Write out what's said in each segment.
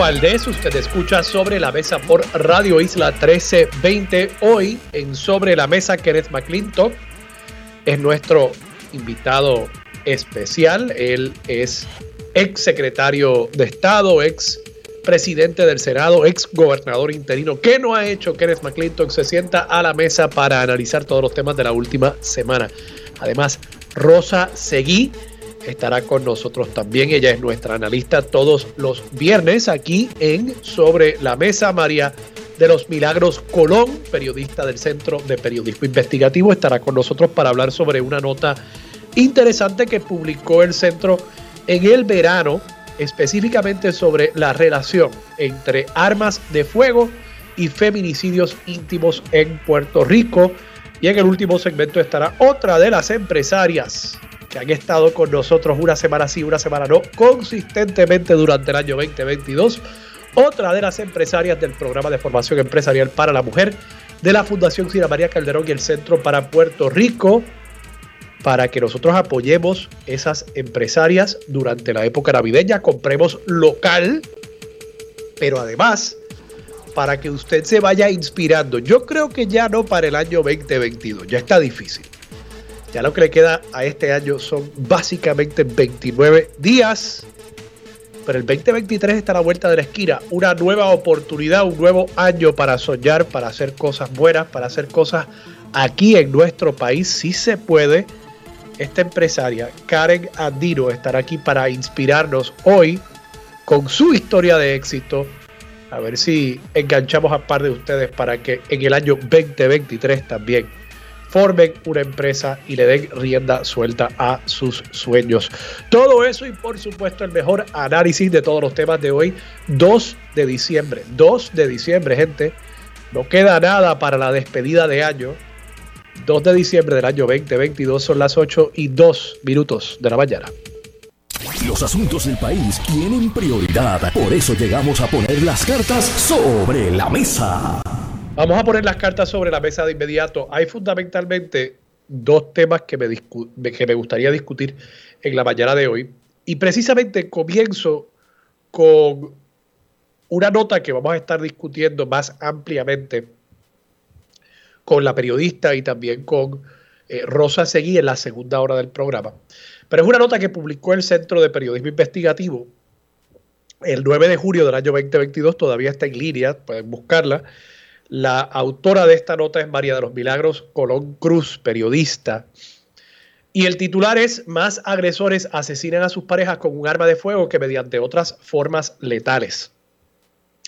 Valdés, usted escucha Sobre la Mesa por Radio Isla 1320. Hoy en Sobre la Mesa, Kenneth McClintock es nuestro invitado especial. Él es ex secretario de Estado, ex presidente del Senado, ex gobernador interino. ¿Qué no ha hecho Kenneth McClintock? Se sienta a la mesa para analizar todos los temas de la última semana. Además, Rosa Seguí estará con nosotros también. Ella es nuestra analista todos los viernes aquí en Sobre la Mesa. María de los Milagros Colón, periodista del Centro de Periodismo Investigativo, estará con nosotros para hablar sobre una nota interesante que publicó el centro en el verano, específicamente sobre la relación entre armas de fuego y feminicidios íntimos en Puerto Rico. Y en el último segmento estará otra de las empresarias que han estado con nosotros una semana sí, una semana no, consistentemente durante el año 2022. Otra de las empresarias del programa de formación empresarial para la mujer de la Fundación Cira María Calderón y el Centro para Puerto Rico, para que nosotros apoyemos esas empresarias durante la época navideña, compremos local, pero además para que usted se vaya inspirando. Yo creo que ya no para el año 2022, ya está difícil. Ya lo que le queda a este año son básicamente 29 días. Pero el 2023 está a la vuelta de la esquina. Una nueva oportunidad, un nuevo año para soñar, para hacer cosas buenas, para hacer cosas aquí en nuestro país. Si se puede. Esta empresaria, Karen Andino, estará aquí para inspirarnos hoy con su historia de éxito. A ver si enganchamos a par de ustedes para que en el año 2023 también formen una empresa y le den rienda suelta a sus sueños. Todo eso y por supuesto el mejor análisis de todos los temas de hoy, 2 de diciembre. 2 de diciembre, gente. No queda nada para la despedida de año. 2 de diciembre del año 2022 son las 8 y 2 minutos de la mañana. Los asuntos del país tienen prioridad. Por eso llegamos a poner las cartas sobre la mesa. Vamos a poner las cartas sobre la mesa de inmediato. Hay fundamentalmente dos temas que me, que me gustaría discutir en la mañana de hoy. Y precisamente comienzo con una nota que vamos a estar discutiendo más ampliamente con la periodista y también con eh, Rosa Seguí en la segunda hora del programa. Pero es una nota que publicó el Centro de Periodismo Investigativo el 9 de julio del año 2022, todavía está en línea, pueden buscarla. La autora de esta nota es María de los Milagros Colón Cruz, periodista. Y el titular es Más agresores asesinan a sus parejas con un arma de fuego que mediante otras formas letales.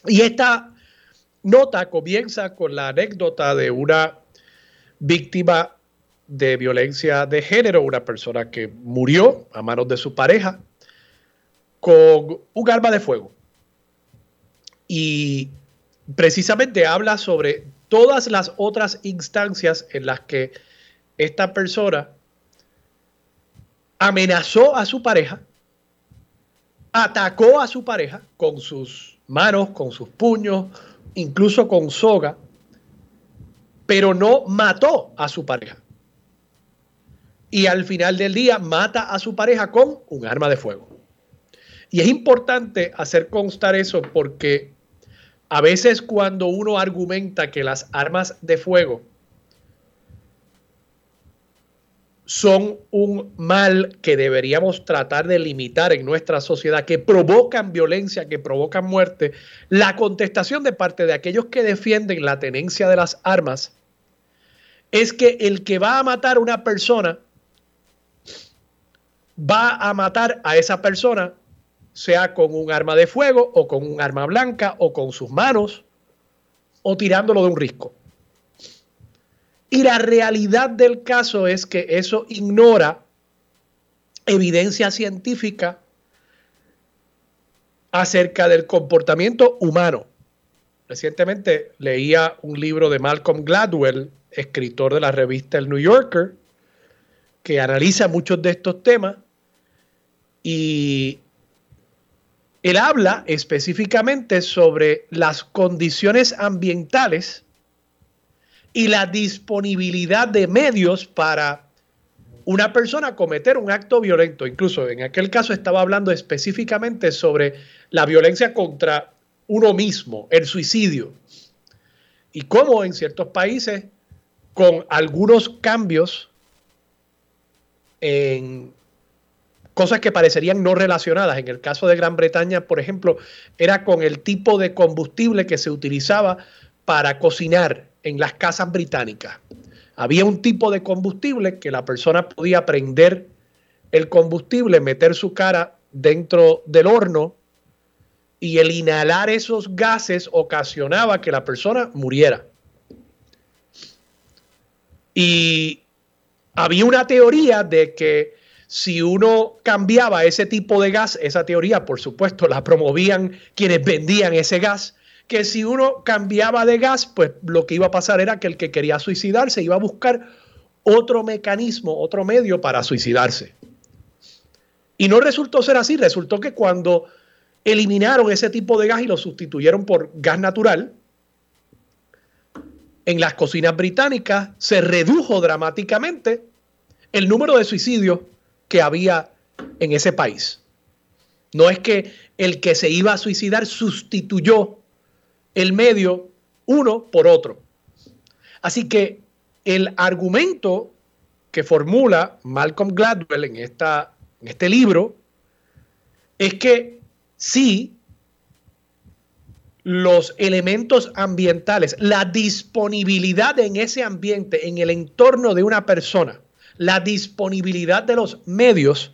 Y esta nota comienza con la anécdota de una víctima de violencia de género, una persona que murió a manos de su pareja con un arma de fuego. Y precisamente habla sobre todas las otras instancias en las que esta persona amenazó a su pareja, atacó a su pareja con sus manos, con sus puños, incluso con soga, pero no mató a su pareja. Y al final del día mata a su pareja con un arma de fuego. Y es importante hacer constar eso porque a veces cuando uno argumenta que las armas de fuego son un mal que deberíamos tratar de limitar en nuestra sociedad, que provocan violencia, que provocan muerte, la contestación de parte de aquellos que defienden la tenencia de las armas es que el que va a matar a una persona va a matar a esa persona sea con un arma de fuego o con un arma blanca o con sus manos o tirándolo de un risco. Y la realidad del caso es que eso ignora evidencia científica acerca del comportamiento humano. recientemente leía un libro de Malcolm Gladwell, escritor de la revista El New Yorker, que analiza muchos de estos temas y él habla específicamente sobre las condiciones ambientales y la disponibilidad de medios para una persona cometer un acto violento. Incluso en aquel caso estaba hablando específicamente sobre la violencia contra uno mismo, el suicidio. Y cómo en ciertos países, con algunos cambios en cosas que parecerían no relacionadas. En el caso de Gran Bretaña, por ejemplo, era con el tipo de combustible que se utilizaba para cocinar en las casas británicas. Había un tipo de combustible que la persona podía prender el combustible, meter su cara dentro del horno y el inhalar esos gases ocasionaba que la persona muriera. Y había una teoría de que si uno cambiaba ese tipo de gas, esa teoría por supuesto la promovían quienes vendían ese gas, que si uno cambiaba de gas, pues lo que iba a pasar era que el que quería suicidarse iba a buscar otro mecanismo, otro medio para suicidarse. Y no resultó ser así, resultó que cuando eliminaron ese tipo de gas y lo sustituyeron por gas natural, en las cocinas británicas se redujo dramáticamente el número de suicidios que había en ese país. No es que el que se iba a suicidar sustituyó el medio uno por otro. Así que el argumento que formula Malcolm Gladwell en, esta, en este libro es que sí, los elementos ambientales, la disponibilidad en ese ambiente, en el entorno de una persona, la disponibilidad de los medios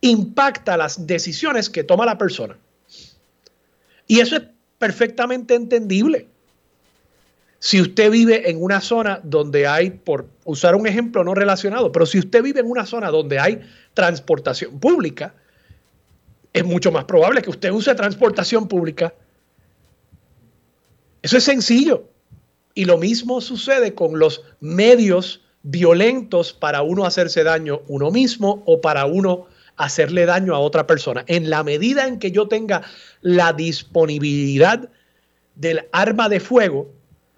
impacta las decisiones que toma la persona. Y eso es perfectamente entendible. Si usted vive en una zona donde hay, por usar un ejemplo no relacionado, pero si usted vive en una zona donde hay transportación pública, es mucho más probable que usted use transportación pública. Eso es sencillo. Y lo mismo sucede con los medios violentos para uno hacerse daño uno mismo o para uno hacerle daño a otra persona. En la medida en que yo tenga la disponibilidad del arma de fuego,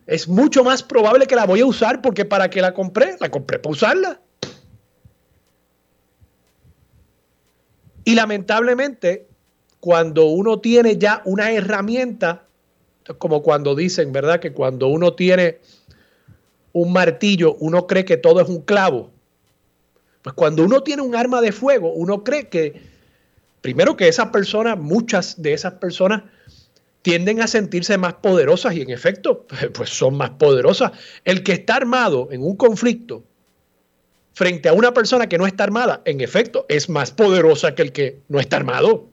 es mucho más probable que la voy a usar porque para qué la compré, la compré para usarla. Y lamentablemente, cuando uno tiene ya una herramienta, como cuando dicen, ¿verdad? Que cuando uno tiene un martillo, uno cree que todo es un clavo. Pues cuando uno tiene un arma de fuego, uno cree que, primero que esas personas, muchas de esas personas, tienden a sentirse más poderosas y en efecto, pues son más poderosas. El que está armado en un conflicto frente a una persona que no está armada, en efecto, es más poderosa que el que no está armado.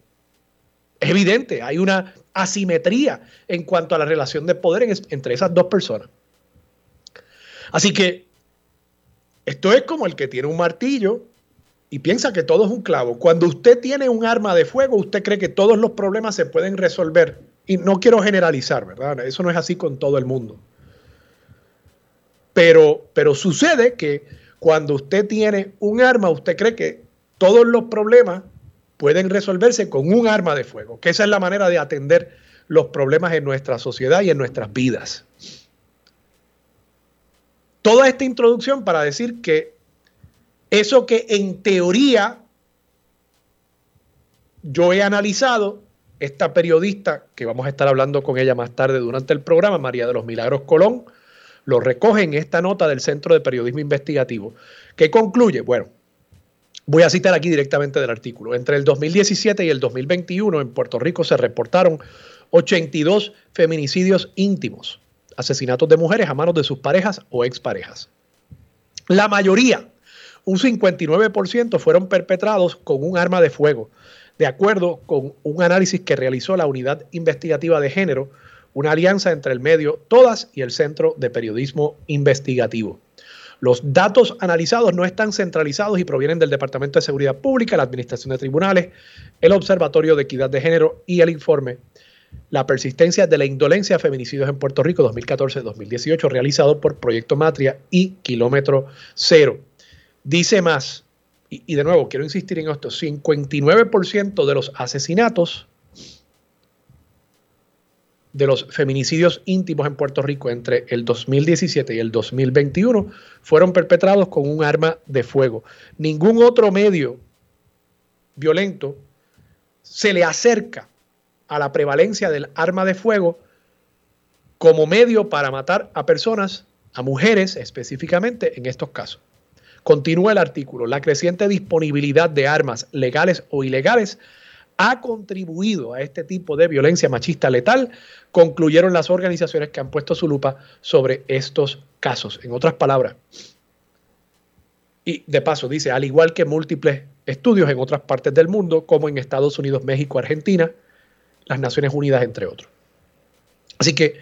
Es evidente, hay una asimetría en cuanto a la relación de poder entre esas dos personas. Así que esto es como el que tiene un martillo y piensa que todo es un clavo. Cuando usted tiene un arma de fuego, usted cree que todos los problemas se pueden resolver. Y no quiero generalizar, ¿verdad? Eso no es así con todo el mundo. Pero, pero sucede que cuando usted tiene un arma, usted cree que todos los problemas pueden resolverse con un arma de fuego, que esa es la manera de atender los problemas en nuestra sociedad y en nuestras vidas. Toda esta introducción para decir que eso que en teoría yo he analizado, esta periodista, que vamos a estar hablando con ella más tarde durante el programa, María de los Milagros Colón, lo recoge en esta nota del Centro de Periodismo Investigativo, que concluye, bueno, voy a citar aquí directamente del artículo, entre el 2017 y el 2021 en Puerto Rico se reportaron 82 feminicidios íntimos asesinatos de mujeres a manos de sus parejas o exparejas. La mayoría, un 59%, fueron perpetrados con un arma de fuego, de acuerdo con un análisis que realizó la Unidad Investigativa de Género, una alianza entre el medio Todas y el Centro de Periodismo Investigativo. Los datos analizados no están centralizados y provienen del Departamento de Seguridad Pública, la Administración de Tribunales, el Observatorio de Equidad de Género y el informe la persistencia de la indolencia a feminicidios en Puerto Rico 2014-2018, realizado por Proyecto Matria y Kilómetro Cero. Dice más, y, de nuevo quiero insistir en esto, 59% de los asesinatos de los feminicidios íntimos en Puerto Rico entre el 2017 y el 2021 fueron perpetrados con un arma de fuego. Ningún otro medio violento se le acerca a la prevalencia del arma de fuego como medio para matar a personas, a mujeres específicamente en estos casos. Continúa el artículo. La creciente disponibilidad de armas legales o ilegales ha contribuido a este tipo de violencia machista letal, concluyeron las organizaciones que han puesto su lupa sobre estos casos. En otras palabras, y de paso dice, al igual que múltiples estudios en otras partes del mundo, como en Estados Unidos, México, Argentina, las Naciones Unidas, entre otros. Así que,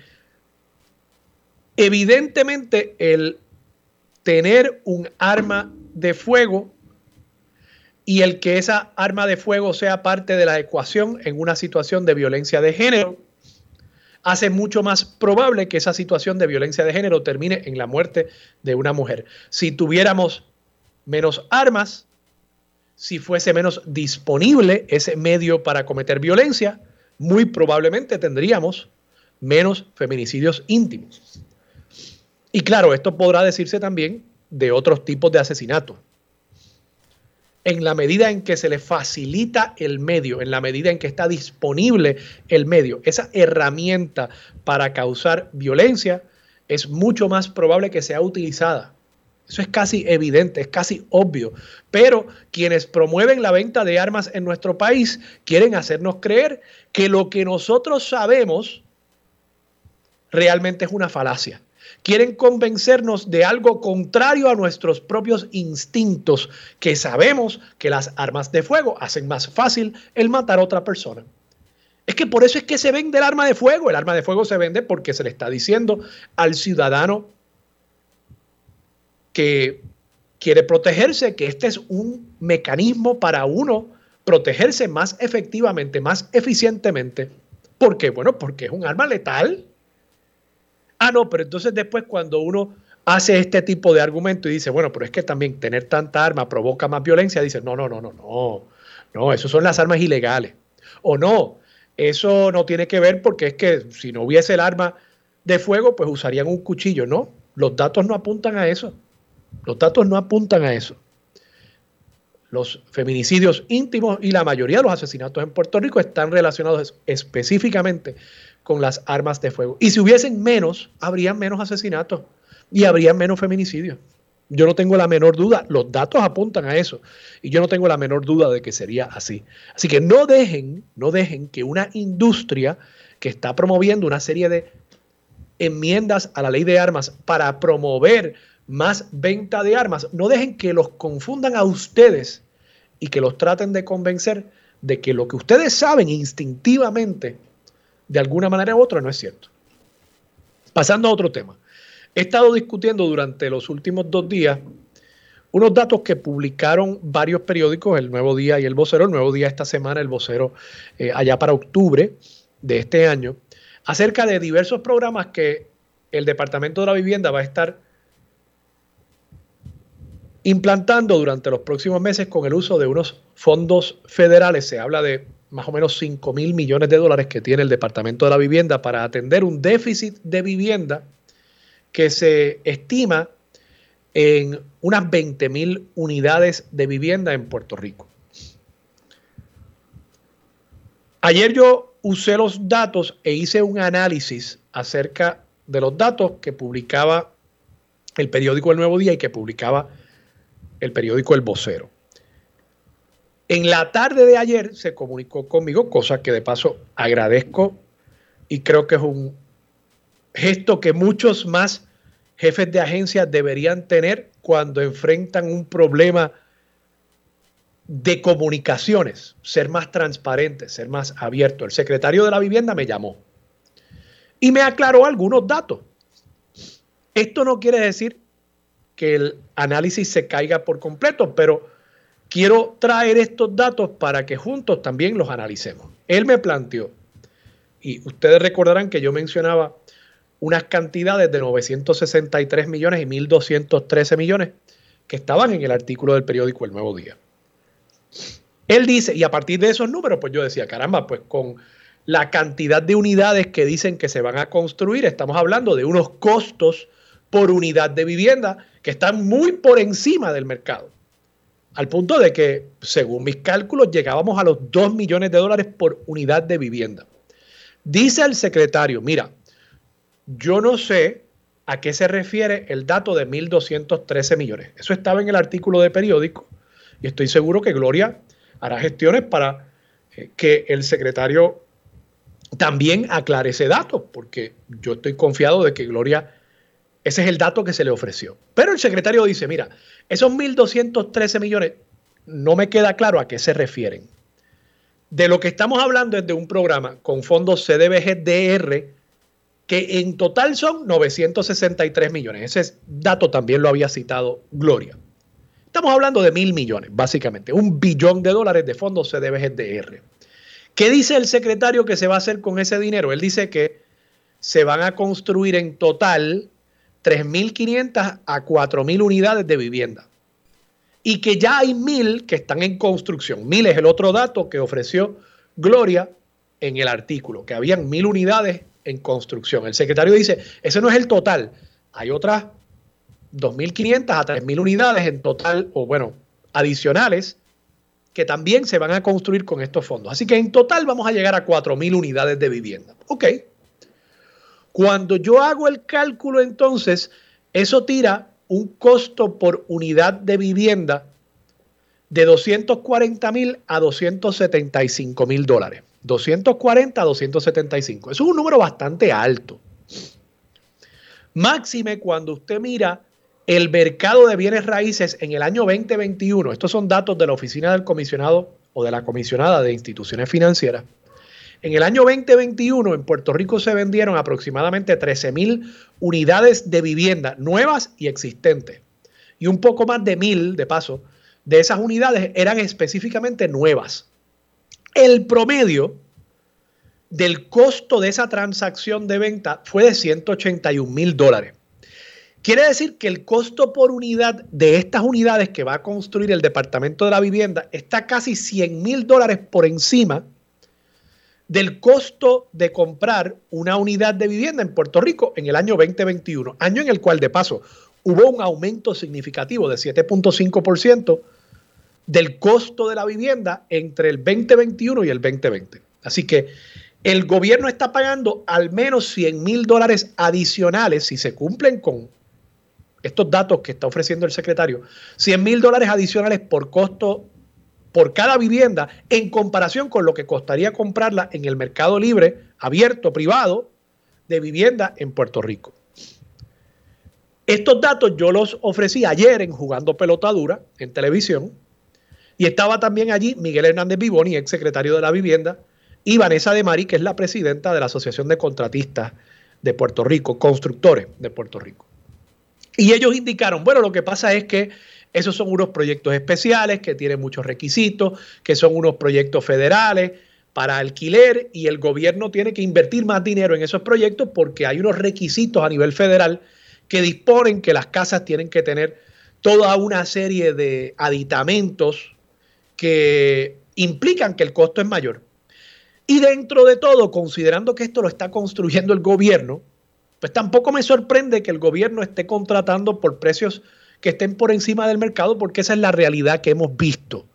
evidentemente, el tener un arma de fuego y el que esa arma de fuego sea parte de la ecuación en una situación de violencia de género hace mucho más probable que esa situación de violencia de género termine en la muerte de una mujer. Si tuviéramos menos armas, si fuese menos disponible ese medio para cometer violencia, muy probablemente tendríamos menos feminicidios íntimos. Y claro, esto podrá decirse también de otros tipos de asesinatos en la medida en que se le facilita el medio, en la medida en que está disponible el medio, esa herramienta para causar violencia, es mucho más probable que sea utilizada. Eso es casi evidente, es casi obvio. Pero quienes promueven la venta de armas en nuestro país quieren hacernos creer que lo que nosotros sabemos realmente es una falacia quieren convencernos de algo contrario a nuestros propios instintos, que sabemos que las armas de fuego hacen más fácil el matar a otra persona. Es que por eso es que se vende el arma de fuego. El arma de fuego se vende porque se le está diciendo al ciudadano que quiere protegerse, que este es un mecanismo para uno protegerse más efectivamente, más eficientemente. ¿Por qué? Bueno, porque es un arma letal. Ah, no, pero entonces después cuando uno hace este tipo de argumento y dice, bueno, pero es que también tener tanta arma provoca más violencia, dice, no, no, no, no, no, no, eso son las armas ilegales. O no, eso no tiene que ver porque es que si no hubiese el arma de fuego, pues usarían un cuchillo. No, los datos no apuntan a eso. Los datos no apuntan a eso. Los feminicidios íntimos y la mayoría de los asesinatos en Puerto Rico están relacionados específicamente con las armas de fuego. Y si hubiesen menos, habrían menos asesinatos y habría menos feminicidios. Yo no tengo la menor duda, los datos apuntan a eso y yo no tengo la menor duda de que sería así. Así que no dejen, no dejen que una industria que está promoviendo una serie de enmiendas a la ley de armas para promover más venta de armas, no dejen que los confundan a ustedes y que los traten de convencer de que lo que ustedes saben instintivamente de alguna manera u otra no es cierto. Pasando a otro tema. He estado discutiendo durante los últimos dos días unos datos que publicaron varios periódicos, el Nuevo Día y el Vocero, el Nuevo Día esta semana, el Vocero eh, allá para octubre de este año, acerca de diversos programas que el Departamento de la Vivienda va a estar implantando durante los próximos meses con el uso de unos fondos federales. Se habla de más o menos 5 mil millones de dólares que tiene el Departamento de la Vivienda para atender un déficit de vivienda que se estima en unas 20 mil unidades de vivienda en Puerto Rico. Ayer yo usé los datos e hice un análisis acerca de los datos que publicaba el periódico El Nuevo Día y que publicaba el periódico El Vocero. En la tarde de ayer se comunicó conmigo, cosa que de paso agradezco y creo que es un gesto que muchos más jefes de agencia deberían tener cuando enfrentan un problema de comunicaciones, ser más transparentes, ser más abiertos. El secretario de la vivienda me llamó y me aclaró algunos datos. Esto no quiere decir que el análisis se caiga por completo, pero quiero traer estos datos para que juntos también los analicemos. Él me planteó Y ustedes recordarán que yo mencionaba unas cantidades de 963 millones y 1.213 millones que estaban en el artículo del periódico El Nuevo Día. Él dice, y a partir de esos números, pues yo decía, caramba, pues con la cantidad de unidades que dicen que se van a construir, estamos hablando de unos costos por unidad de vivienda que están muy por encima del mercado. Al punto de que, según mis cálculos, llegábamos a los 2 millones de dólares por unidad de vivienda. Dice el secretario, mira, yo no sé a qué se refiere el dato de 1.213 millones. Eso estaba en el artículo de periódico y estoy seguro que Gloria hará gestiones para eh, que el secretario también aclare ese dato, porque yo estoy confiado de que Gloria, ese es el dato que se le ofreció. Pero el secretario dice, mira, esos 1.213 millones no me queda claro a qué se refieren. De lo que estamos hablando es de un programa con fondos CDBG-DR que en total son 963 millones. Ese dato también lo había citado Gloria. Estamos hablando de mil millones, básicamente, un billón de dólares de fondos CDBGDR. ¿Qué dice el secretario que se va a hacer con ese dinero? Él dice que se van a construir en total 3.500 a 4.000 unidades de vivienda. Y que ya hay mil que están en construcción. Mil es el otro dato que ofreció Gloria en el artículo, que habían mil unidades en construcción. El secretario dice, ese no es el total. Hay otras 2.500 a 3.000 unidades en total, o bueno, adicionales, que también se van a construir con estos fondos. Así que en total vamos a llegar a 4.000 unidades de vivienda. Ok. Cuando yo hago el cálculo entonces, eso tira un costo por unidad de vivienda de 240 mil a 275 mil dólares. 240 a 275. Eso es un número bastante alto. Máxime cuando usted mira el mercado de bienes raíces en el año 2021, estos son datos de la Oficina del Comisionado o de la Comisionada de Instituciones Financieras. En el año 2021 en Puerto Rico se vendieron aproximadamente 13 mil unidades de vivienda nuevas y existentes. Y un poco más de mil, de paso, de esas unidades eran específicamente nuevas. El promedio del costo de esa transacción de venta fue de 181 mil dólares. Quiere decir que el costo por unidad de estas unidades que va a construir el Departamento de la Vivienda está casi 100 mil dólares por encima del costo de comprar una unidad de vivienda en Puerto Rico en el año 2021, año en el cual de paso hubo un aumento significativo de 7.5% del costo de la vivienda entre el 2021 y el 2020. Así que el gobierno está pagando al menos 100 mil dólares adicionales si se cumplen con estos datos que está ofreciendo el secretario, 100 mil dólares adicionales por costo por cada vivienda en comparación con lo que costaría comprarla en el mercado libre, abierto, privado, de vivienda en Puerto Rico. Estos datos yo los ofrecí ayer en Jugando Pelota Dura en televisión y estaba también allí Miguel Hernández Vivoni, ex secretario de la Vivienda, y Vanessa de Mari, que es la presidenta de la Asociación de Contratistas de Puerto Rico, constructores de Puerto Rico. Y ellos indicaron, bueno, lo que pasa es que esos son unos proyectos especiales que tienen muchos requisitos, que son unos proyectos federales para alquiler y el gobierno tiene que invertir más dinero en esos proyectos porque hay unos requisitos a nivel federal que disponen que las casas tienen que tener toda una serie de aditamentos que implican que el costo es mayor. Y dentro de todo, considerando que esto lo está construyendo el gobierno, pues tampoco me sorprende que el gobierno esté contratando por precios que estén por encima del mercado, porque esa es la realidad que hemos visto.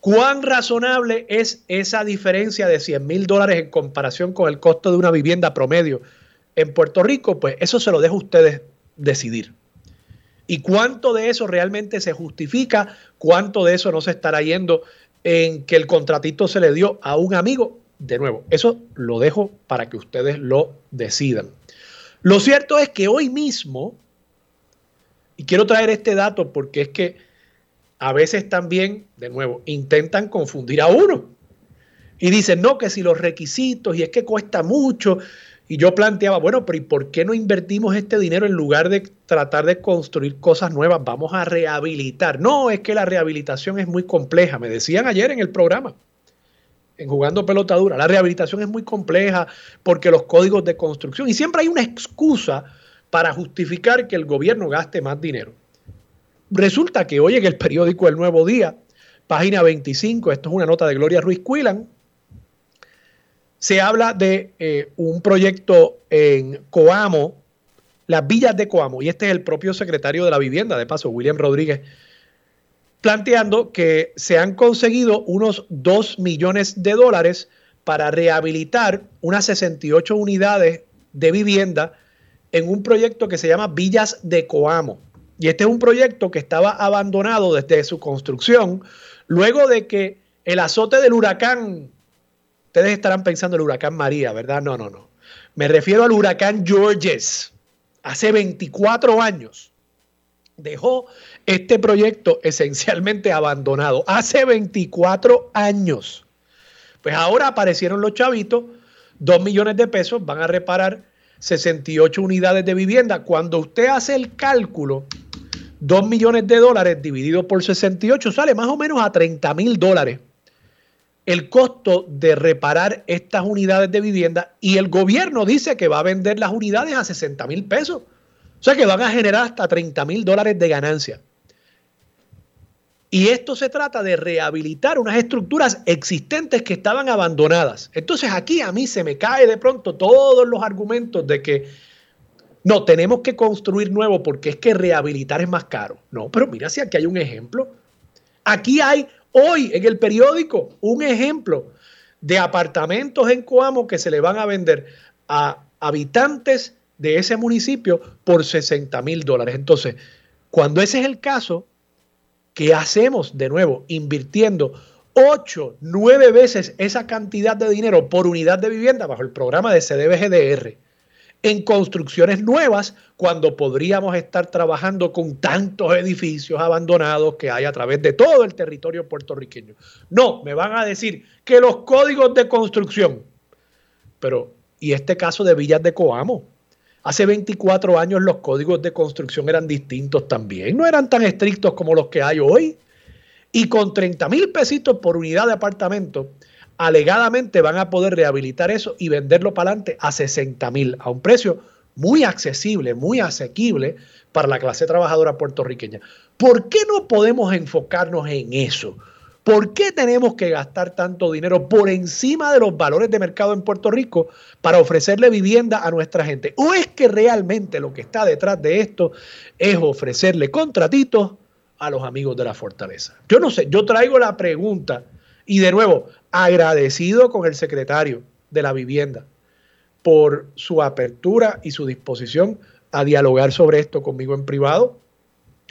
¿Cuán razonable es esa diferencia de 100 mil dólares en comparación con el costo de una vivienda promedio en Puerto Rico? Pues eso se lo dejo a ustedes decidir. ¿Y cuánto de eso realmente se justifica? ¿Cuánto de eso no se estará yendo en que el contratito se le dio a un amigo? De nuevo, eso lo dejo para que ustedes lo decidan. Lo cierto es que hoy mismo, y quiero traer este dato porque es que a veces también, de nuevo, intentan confundir a uno. Y dicen, no, que si los requisitos, y es que cuesta mucho, y yo planteaba, bueno, pero ¿y por qué no invertimos este dinero en lugar de tratar de construir cosas nuevas? Vamos a rehabilitar. No, es que la rehabilitación es muy compleja, me decían ayer en el programa. en jugando pelota dura. La rehabilitación es muy compleja porque los códigos de construcción y siempre hay una excusa para justificar que el gobierno gaste más dinero. Resulta que hoy en el periódico El Nuevo Día, página 25, esto es una nota de Gloria Ruiz Cuilan, se habla de eh, un proyecto en Coamo, las villas de Coamo, y este es el propio secretario de la vivienda, de paso, William Rodríguez, planteando que se han conseguido unos 2 millones de dólares para rehabilitar unas 68 unidades de vivienda en un proyecto que se llama Villas de Coamo. Y este es un proyecto que estaba abandonado desde su construcción, luego de que el azote del huracán, ustedes estarán pensando el huracán María, ¿verdad? No, no, no. Me refiero al huracán Georges, hace 24 años dejó este proyecto esencialmente abandonado hace 24 años. Pues ahora aparecieron los chavitos, 2 millones de pesos, van a reparar 68 unidades de vivienda. Cuando usted hace el cálculo, 2 millones de dólares dividido por 68 sale más o menos a 30 mil dólares el costo de reparar estas unidades de vivienda y el gobierno dice que va a vender las unidades a 60 mil pesos. O sea que van a generar hasta 30 mil dólares de ganancia. Y esto se trata de rehabilitar unas estructuras existentes que estaban abandonadas. Entonces aquí a mí se me cae de pronto todos los argumentos de que no, tenemos que construir nuevo porque es que rehabilitar es más caro. No, pero mira si aquí hay un ejemplo. Aquí hay hoy en el periódico un ejemplo de apartamentos en Coamo que se le van a vender a habitantes de ese municipio por 60 mil dólares. Entonces, cuando ese es el caso, ¿qué hacemos de nuevo? Invirtiendo 8, 9 veces esa cantidad de dinero por unidad de vivienda bajo el programa de CDBGDR en construcciones nuevas cuando podríamos estar trabajando con tantos edificios abandonados que hay a través de todo el territorio puertorriqueño. No, me van a decir que los códigos de construcción, pero ¿y este caso de Villas de Coamo? Hace 24 años los códigos de construcción eran distintos también, no eran tan estrictos como los que hay hoy. Y con 30 mil pesitos por unidad de apartamento, alegadamente van a poder rehabilitar eso y venderlo para adelante a 60 mil, a un precio muy accesible, muy asequible para la clase trabajadora puertorriqueña. ¿Por qué no podemos enfocarnos en eso? ¿Por qué tenemos que gastar tanto dinero por encima de los valores de mercado en Puerto Rico para ofrecerle vivienda a nuestra gente? ¿O es que realmente lo que está detrás de esto es ofrecerle contratitos a los amigos de la fortaleza? Yo no sé, yo traigo la pregunta y de nuevo, agradecido con el secretario de la vivienda por su apertura y su disposición a dialogar sobre esto conmigo en privado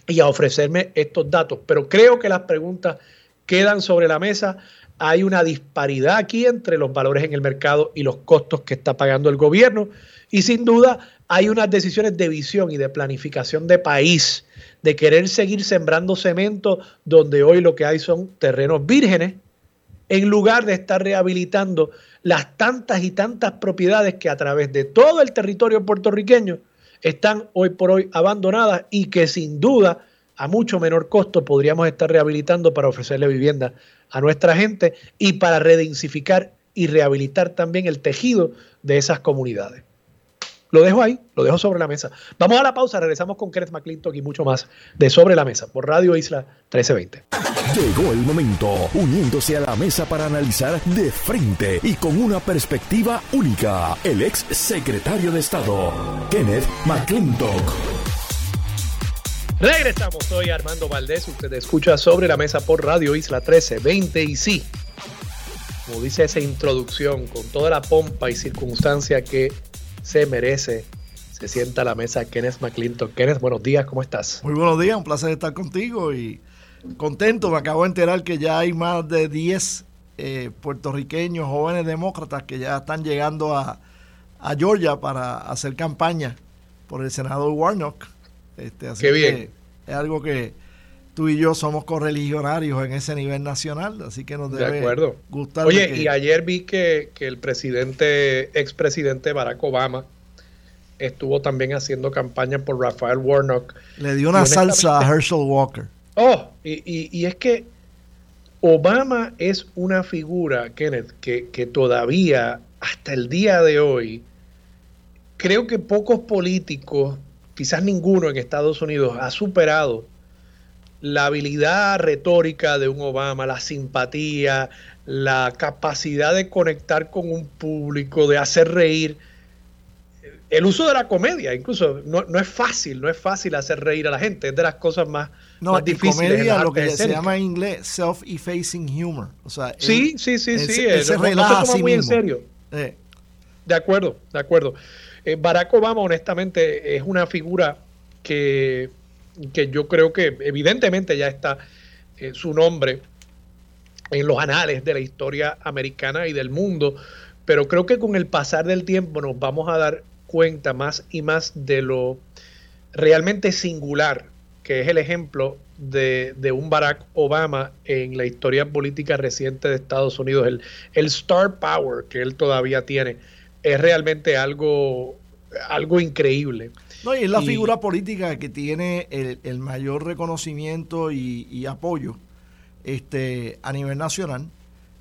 y a ofrecerme estos datos. Pero creo que las preguntas quedan sobre la mesa. Hay una disparidad aquí entre los valores en el mercado y los costos que está pagando el gobierno. Y sin duda hay unas decisiones de visión y de planificación de país, de querer seguir sembrando cemento donde hoy lo que hay son terrenos vírgenes, en lugar de estar rehabilitando las tantas y tantas propiedades que a través de todo el territorio puertorriqueño están hoy por hoy abandonadas y que sin duda a mucho menor costo podríamos estar rehabilitando para ofrecerle vivienda a nuestra gente y para redensificar y rehabilitar también el tejido de esas comunidades. Lo dejo ahí, lo dejo sobre la mesa. Vamos a la pausa, regresamos con Kenneth McClintock y mucho más de Sobre la Mesa por Radio Isla 1320. Llegó el momento, uniéndose a la mesa para analizar de frente y con una perspectiva única, el ex secretario de Estado, Kenneth McClintock. Regresamos, soy Armando Valdés, usted escucha sobre la mesa por Radio Isla 1320 y sí, como dice esa introducción, con toda la pompa y circunstancia que se merece, se sienta a la mesa Kenneth McClinton. Kenneth, buenos días, ¿cómo estás? Muy buenos días, un placer estar contigo y contento, me acabo de enterar que ya hay más de 10 eh, puertorriqueños, jóvenes demócratas que ya están llegando a, a Georgia para hacer campaña por el senador Warnock este, así Qué bien. es algo que tú y yo somos correligionarios en ese nivel nacional, así que nos debe de gustar. Oye, y ayer vi que, el presidente, expresidente Barack Obama, estuvo también haciendo campaña por Rafael Warnock. Le dio una salsa a Herschel Walker. Oh, y, y, es que Obama es una figura, Kenneth, que, que todavía, hasta el día de hoy, creo que pocos políticos, quizás ninguno en Estados Unidos, ha superado la habilidad retórica de un Obama, la simpatía, la capacidad de conectar con un público, de hacer reír. El uso de la comedia, incluso, no, es fácil, no es fácil hacer reír a la gente, es de las cosas más, no, difíciles. Comedia, lo que se llama en inglés self-effacing humor. O sea, sí, sí, sí, sí. no, se toma muy en serio. Eh. De acuerdo, de acuerdo. Eh, Barack Obama, honestamente, es una figura que, que yo creo que evidentemente ya está eh, su nombre en los anales de la historia americana y del mundo, pero creo que con el pasar del tiempo nos vamos a dar cuenta más y más de lo realmente singular que es el ejemplo de, un Barack Obama en la historia política reciente de Estados Unidos. El, el star power que él todavía tiene es realmente algo, algo increíble. No, y es la figura política que tiene el, mayor reconocimiento y, apoyo este, a nivel nacional.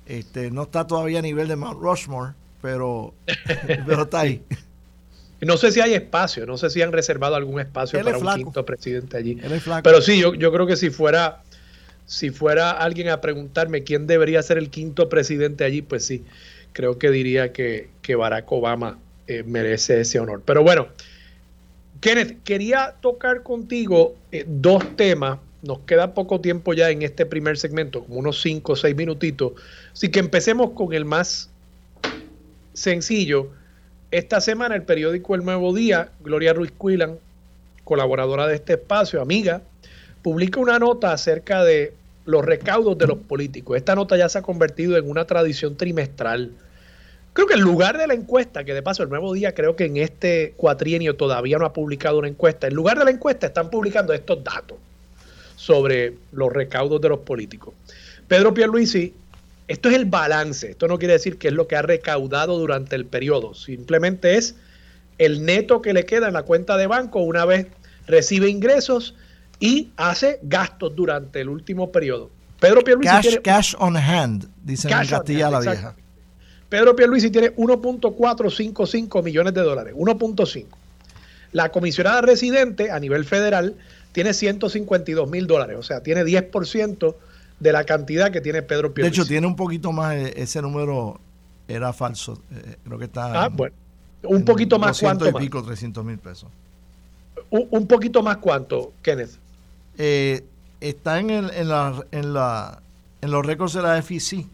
Este, no está todavía a nivel de Mount Rushmore, pero, pero está ahí. No sé si hay espacio, no sé si han reservado algún espacio para un quinto presidente allí. Pero sí, yo, yo creo que si fuera, si fuera alguien a preguntarme quién debería ser el quinto presidente allí, pues sí, creo que diría que, Barack Obama eh, merece ese honor. Pero bueno, Kenneth, quería tocar contigo eh, dos temas. Nos queda poco tiempo ya en este primer segmento, como unos cinco o seis minutitos. Así que empecemos con el más sencillo. Esta semana el periódico El Nuevo Día, Gloria Ruiz Cuilan, colaboradora de este espacio, amiga, publica una nota acerca de los recaudos de los políticos. Esta nota ya se ha convertido en una tradición trimestral Creo que en lugar de la encuesta, que de paso el nuevo día creo que en este cuatrienio todavía no ha publicado una encuesta, en lugar de la encuesta están publicando estos datos sobre los recaudos de los políticos. Pedro Pierluisi, esto es el balance, esto no quiere decir que es lo que ha recaudado durante el periodo, simplemente es el neto que le queda en la cuenta de banco una vez recibe ingresos y hace gastos durante el último periodo. Pedro Pierluisi cash, cash on hand, dicen en Castilla la Vieja. Pedro Pierluisi tiene 1.455 millones de dólares, 1.5. La comisionada residente a nivel federal tiene 152 mil dólares, o sea, tiene 10% de la cantidad que tiene Pedro Pierluisi. De hecho, tiene un poquito más, eh, ese número era falso, eh, creo que está... Ah, bueno, un poquito más cuánto y pico, 300 mil pesos. Un, poquito más cuánto, Kenneth. Eh, está en, el, en, la, en, la, en los récords de la FEC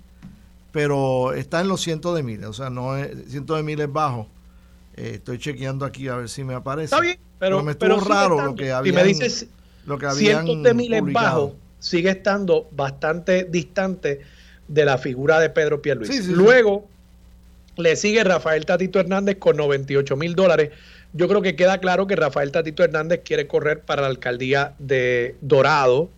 pero está en los cientos de miles, o sea, no es cientos de miles bajo. Eh, estoy chequeando aquí a ver si me aparece. Está bien, pero, me estuvo raro lo que había. Si me dices lo que cientos de miles bajo, sigue estando bastante distante de la figura de Pedro Pierluisi. Luego le sigue Rafael Tatito Hernández con 98 mil dólares. Yo creo que queda claro que Rafael Tatito Hernández quiere correr para la alcaldía de Dorado,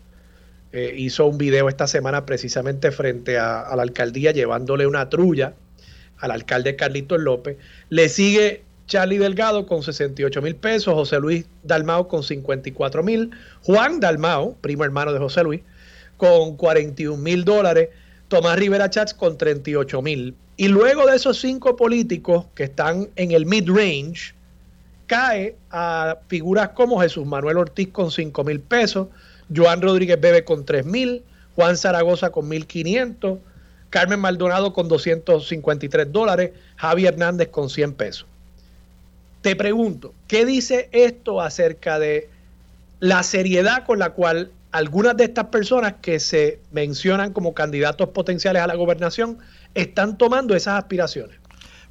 eh, hizo un video esta semana precisamente frente a, la alcaldía llevándole una trulla al alcalde Carlitos López. Le sigue Charlie Delgado con 68 mil pesos, José Luis Dalmao con 54 mil, Juan Dalmao, primo hermano de José Luis, con 41 mil dólares, Tomás Rivera Chats con 38 mil. Y luego de esos cinco políticos que están en el mid-range, cae a figuras como Jesús Manuel Ortiz con 5 mil pesos, Joan Rodríguez Bebe con 3 mil, Juan Zaragoza con 1.500, Carmen Maldonado con 253 dólares, Javi Hernández con 100 pesos. Te pregunto, ¿qué dice esto acerca de la seriedad con la cual algunas de estas personas que se mencionan como candidatos potenciales a la gobernación están tomando esas aspiraciones?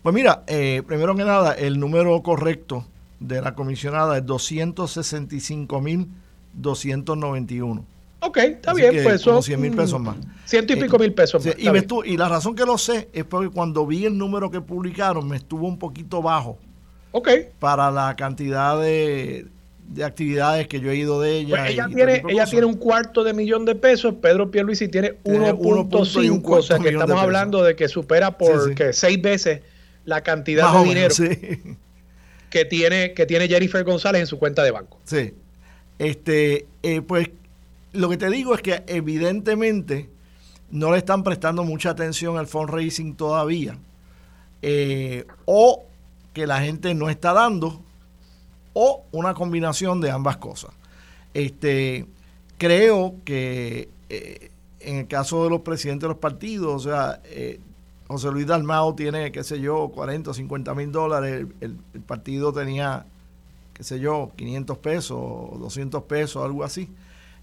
Pues mira, eh, primero que nada, el número correcto de la comisionada es 265 mil 291. Ok, está bien, pues son 100 mil pesos más. Ciento y pico mil pesos más. Y, y, la razón que lo sé es porque cuando vi el número que publicaron me estuvo un poquito bajo. Ok. Para la cantidad de, actividades que yo he ido de ella. Pues ella tiene, ella tiene un cuarto de millón de pesos, Pedro Pierluisi tiene 1.5, o sea que estamos hablando de que supera por seis veces la cantidad de dinero que tiene que tiene Jennifer González en su cuenta de banco. Sí. Este, eh, pues lo que te digo es que evidentemente no le están prestando mucha atención al fundraising todavía, eh, o que la gente no está dando, o una combinación de ambas cosas. Este, creo que eh, en el caso de los presidentes de los partidos, o sea, José Luis Dalmao tiene, qué sé yo, 40 o 50 mil dólares, el, partido tenía, qué sé yo, 500 pesos, 200 pesos, algo así.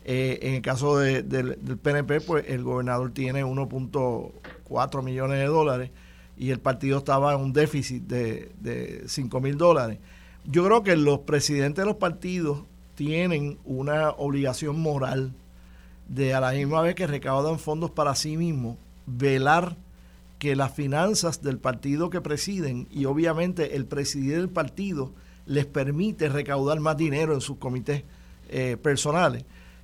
Eh, en el caso del, PNP, pues el gobernador tiene 1.4 millones de dólares y el partido estaba en un déficit de, de 5 mil dólares. Yo creo que los presidentes de los partidos tienen una obligación moral de a la misma vez que recaudan fondos para sí mismos, velar que las finanzas del partido que presiden y obviamente el presidir del partido les permite recaudar más dinero en sus comités eh, personales,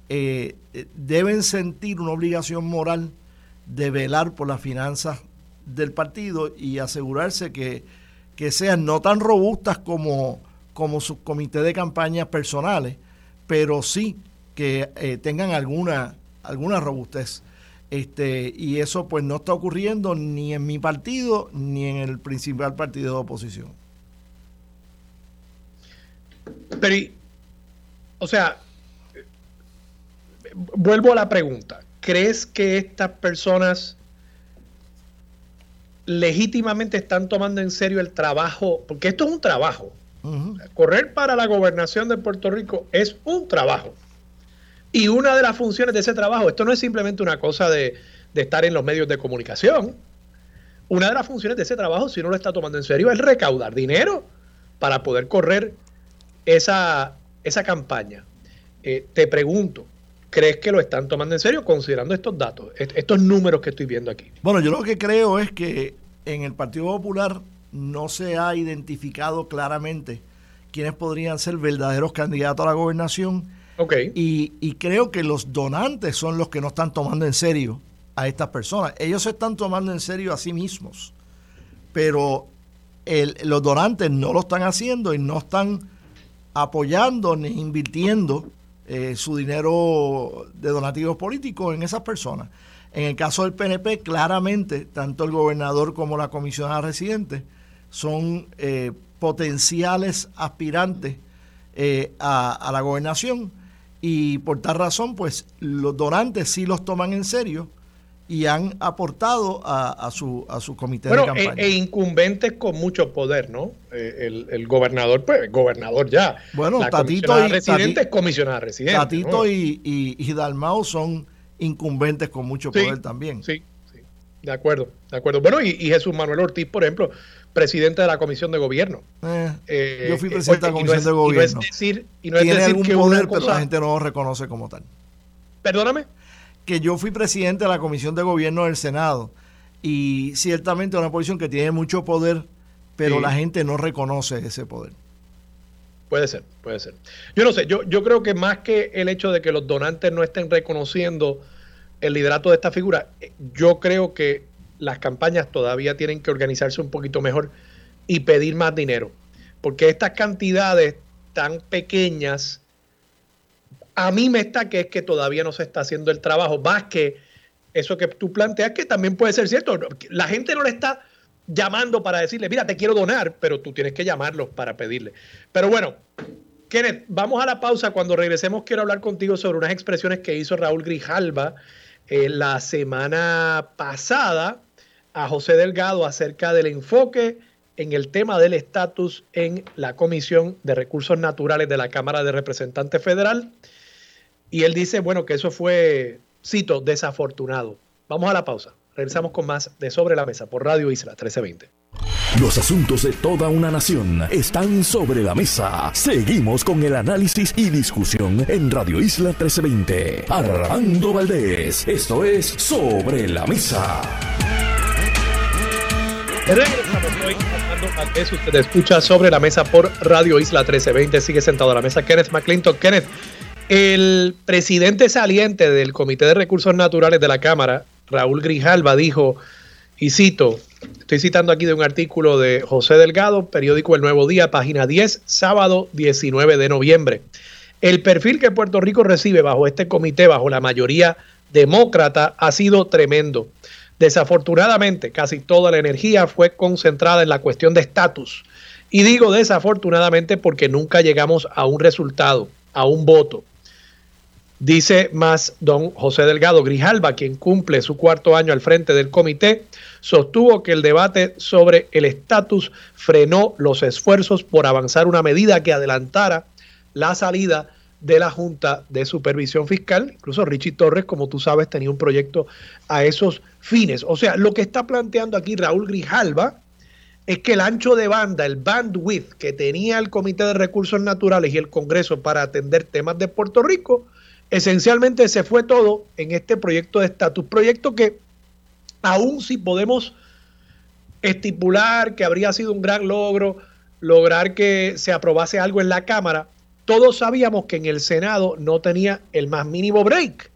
eh, deben sentir una obligación moral de velar por las finanzas del partido y asegurarse que, que sean no tan robustas como, como sus comités de campaña personales, pero sí que eh, tengan alguna, alguna robustez. Este, y eso pues no está ocurriendo ni en mi partido ni en el principal partido de oposición. Pero, o sea, vuelvo a la pregunta. ¿Crees que estas personas legítimamente están tomando en serio el trabajo? Porque esto es un trabajo. Correr para la gobernación de Puerto Rico es un trabajo. Y una de las funciones de ese trabajo, esto no es simplemente una cosa de, estar en los medios de comunicación. Una de las funciones de ese trabajo, si uno lo está tomando en serio, es recaudar dinero para poder correr esa, esa campaña. Eh, te pregunto, ¿crees que lo están tomando en serio considerando estos datos, estos números que estoy viendo aquí? Bueno, yo lo que creo es que en el Partido Popular no se ha identificado claramente quiénes podrían ser verdaderos candidatos a la gobernación. Okay. Y, creo que los donantes son los que no están tomando en serio a estas personas. Ellos se están tomando en serio a sí mismos, pero los donantes no lo están haciendo y no están apoyando ni invirtiendo eh, su dinero de donativos políticos en esas personas. En el caso del PNP, claramente, tanto el gobernador como la comisionada residente son eh, potenciales aspirantes eh, a, la gobernación y por tal razón, pues los donantes sí los toman en serio y han aportado a, su, a su comité de campaña. E, e, incumbentes con mucho poder, ¿no? Eh, el, gobernador, pues, gobernador ya. Bueno, Tatito y residente comisionada residente. Tatito y, y, Dalmao son incumbentes con mucho poder también. Sí, sí, de acuerdo, de acuerdo. Bueno, y, y Jesús Manuel Ortiz, por ejemplo, presidente de la Comisión de Gobierno. Eh, eh, yo fui presidente de la Comisión de Gobierno. Y no es decir, y no es Tiene algún poder, pero la gente no lo reconoce como tal. Perdóname. Que yo fui presidente de la Comisión de Gobierno del Senado y ciertamente una posición que tiene mucho poder, pero la gente no reconoce ese poder. Puede ser, puede ser. Yo no sé, yo, yo creo que más que el hecho de que los donantes no estén reconociendo el liderato de esta figura, yo creo que las campañas todavía tienen que organizarse un poquito mejor y pedir más dinero. Porque estas cantidades tan pequeñas, a mí me está que es que todavía no se está haciendo el trabajo, más que eso que tú planteas, que también puede ser cierto. La gente no le está llamando para decirle, mira, te quiero donar, pero tú tienes que llamarlos para pedirle. Pero bueno, Kenneth, vamos a la pausa. Cuando regresemos quiero hablar contigo sobre unas expresiones que hizo Raúl Grijalba eh, la semana pasada a José Delgado acerca del enfoque en el tema del estatus en la Comisión de Recursos Naturales de la Cámara de Representantes Federal. Y él dice, bueno, que eso fue, cito, desafortunado. Vamos a la pausa. Regresamos con más de Sobre la Mesa por Radio Isla 1320. Los asuntos de toda una nación están sobre la mesa. Seguimos con el análisis y discusión en Radio Isla 1320. Armando Valdés, esto es Sobre la Mesa. Regresamos hoy Armando Usted escucha sobre la mesa por Radio Isla 1320. Sigue sentado a la mesa Kenneth McClinton. Kenneth, el presidente saliente del Comité de Recursos Naturales de la Cámara, Raúl Grijalva, dijo, y cito, estoy citando aquí de un artículo de José Delgado, periódico El Nuevo Día, página 10, sábado 19 de noviembre. El perfil que Puerto Rico recibe bajo este comité, bajo la mayoría demócrata ha sido tremendo. Desafortunadamente, casi toda la energía fue concentrada en la cuestión de estatus. Y digo desafortunadamente porque nunca llegamos a un resultado, a un voto. Dice más don José Delgado Grijalba, quien cumple su cuarto año al frente del comité, sostuvo que el debate sobre el estatus frenó los esfuerzos por avanzar una medida que adelantara la salida de la Junta de Supervisión Fiscal. Incluso Richie Torres, como tú sabes, tenía un proyecto a esos fines. O sea, lo que está planteando aquí Raúl Grijalba es que el ancho de banda, el bandwidth que tenía el Comité de Recursos Naturales y el Congreso para atender temas de Puerto Rico, esencialmente se fue todo en este proyecto de estatus, proyecto que aún si podemos estipular que habría sido un gran logro lograr que se aprobase algo en la Cámara, todos sabíamos que en el Senado no tenía el más mínimo break.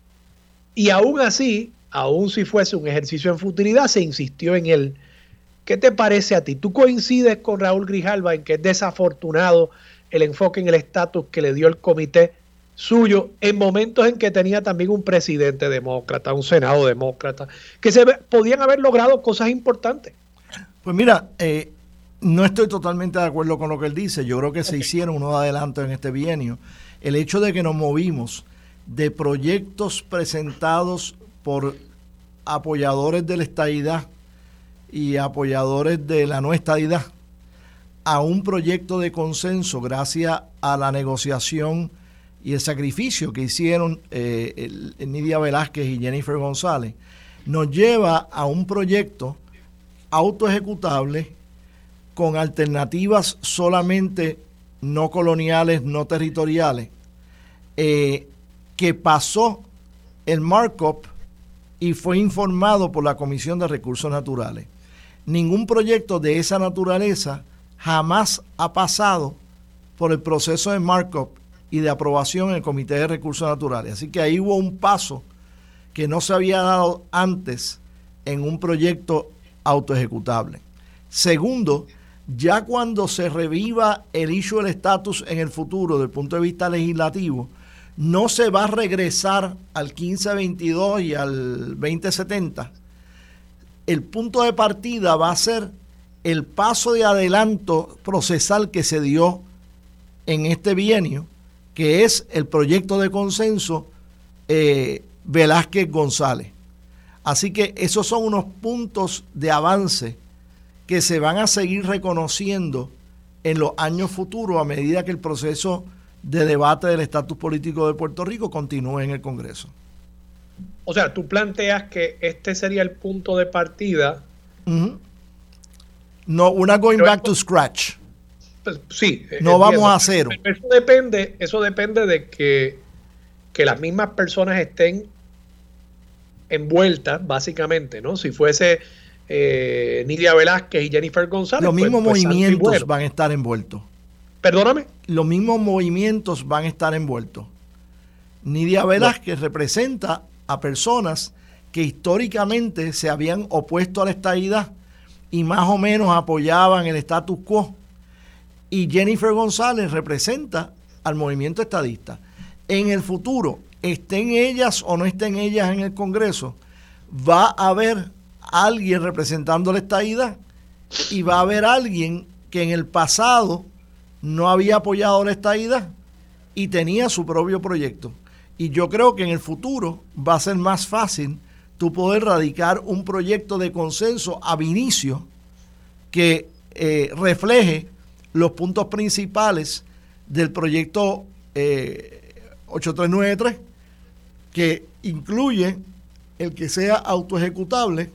Y aún así, aún si fuese un ejercicio en futilidad, se insistió en él. ¿Qué te parece a ti? ¿Tú coincides con Raúl Grijalva en que es desafortunado el enfoque en el estatus que le dio el comité suyo en momentos en que tenía también un presidente demócrata, un senado demócrata, que se podían haber logrado cosas importantes. Pues mira, eh, no estoy totalmente de acuerdo con lo que él dice. Yo creo que se hicieron unos adelantos en este bienio. El hecho de que nos movimos de proyectos presentados por apoyadores de la estadidad y apoyadores de la no estadidad a un proyecto de consenso gracias a la negociación y el sacrificio que hicieron eh, Nidia Velázquez y Jennifer González, nos lleva a un proyecto autoejecutable con alternativas solamente no coloniales, no territoriales, eh, que pasó el markup y fue informado por la Comisión de Recursos Naturales. Ningún proyecto de esa naturaleza jamás ha pasado por el proceso de markup y de aprobación en el Comité de Recursos Naturales. Así que ahí hubo un paso que no se había dado antes en un proyecto autoejecutable. Segundo, ya cuando se reviva el issue del estatus en el futuro, desde el punto de vista legislativo, no se va a regresar al 1522 y al 2070. El punto de partida va a ser el paso de adelanto procesal que se dio en este bienio que es el proyecto de consenso eh, Velázquez González. Así que esos son unos puntos de avance que se van a seguir reconociendo en los años futuros a medida que el proceso de debate del estatus político de Puerto Rico continúe en el Congreso. O sea, tú planteas que este sería el punto de partida. No, una going back to scratch. Pues, sí. No vamos a cero. Eso depende, eso depende de que, las mismas personas estén envueltas, básicamente, ¿no? Si fuese eh, Nidia Velázquez y Jennifer González. Los pues, mismos pues, movimientos van a estar envueltos. Perdóname. Los mismos movimientos van a estar envueltos. Nidia Velázquez representa a personas que históricamente se habían opuesto a la estadidad y más o menos apoyaban el status quo y Jennifer González representa al movimiento estadista. En el futuro, estén ellas o no estén ellas en el Congreso, va a haber alguien representando la estadidad y va a haber alguien que en el pasado no había apoyado la estadidad y tenía su propio proyecto. Y yo creo que en el futuro va a ser más fácil tú poder radicar un proyecto de consenso a inicio que eh, refleje los puntos principales del proyecto 8393, eh, que incluye el que sea autoejecutable,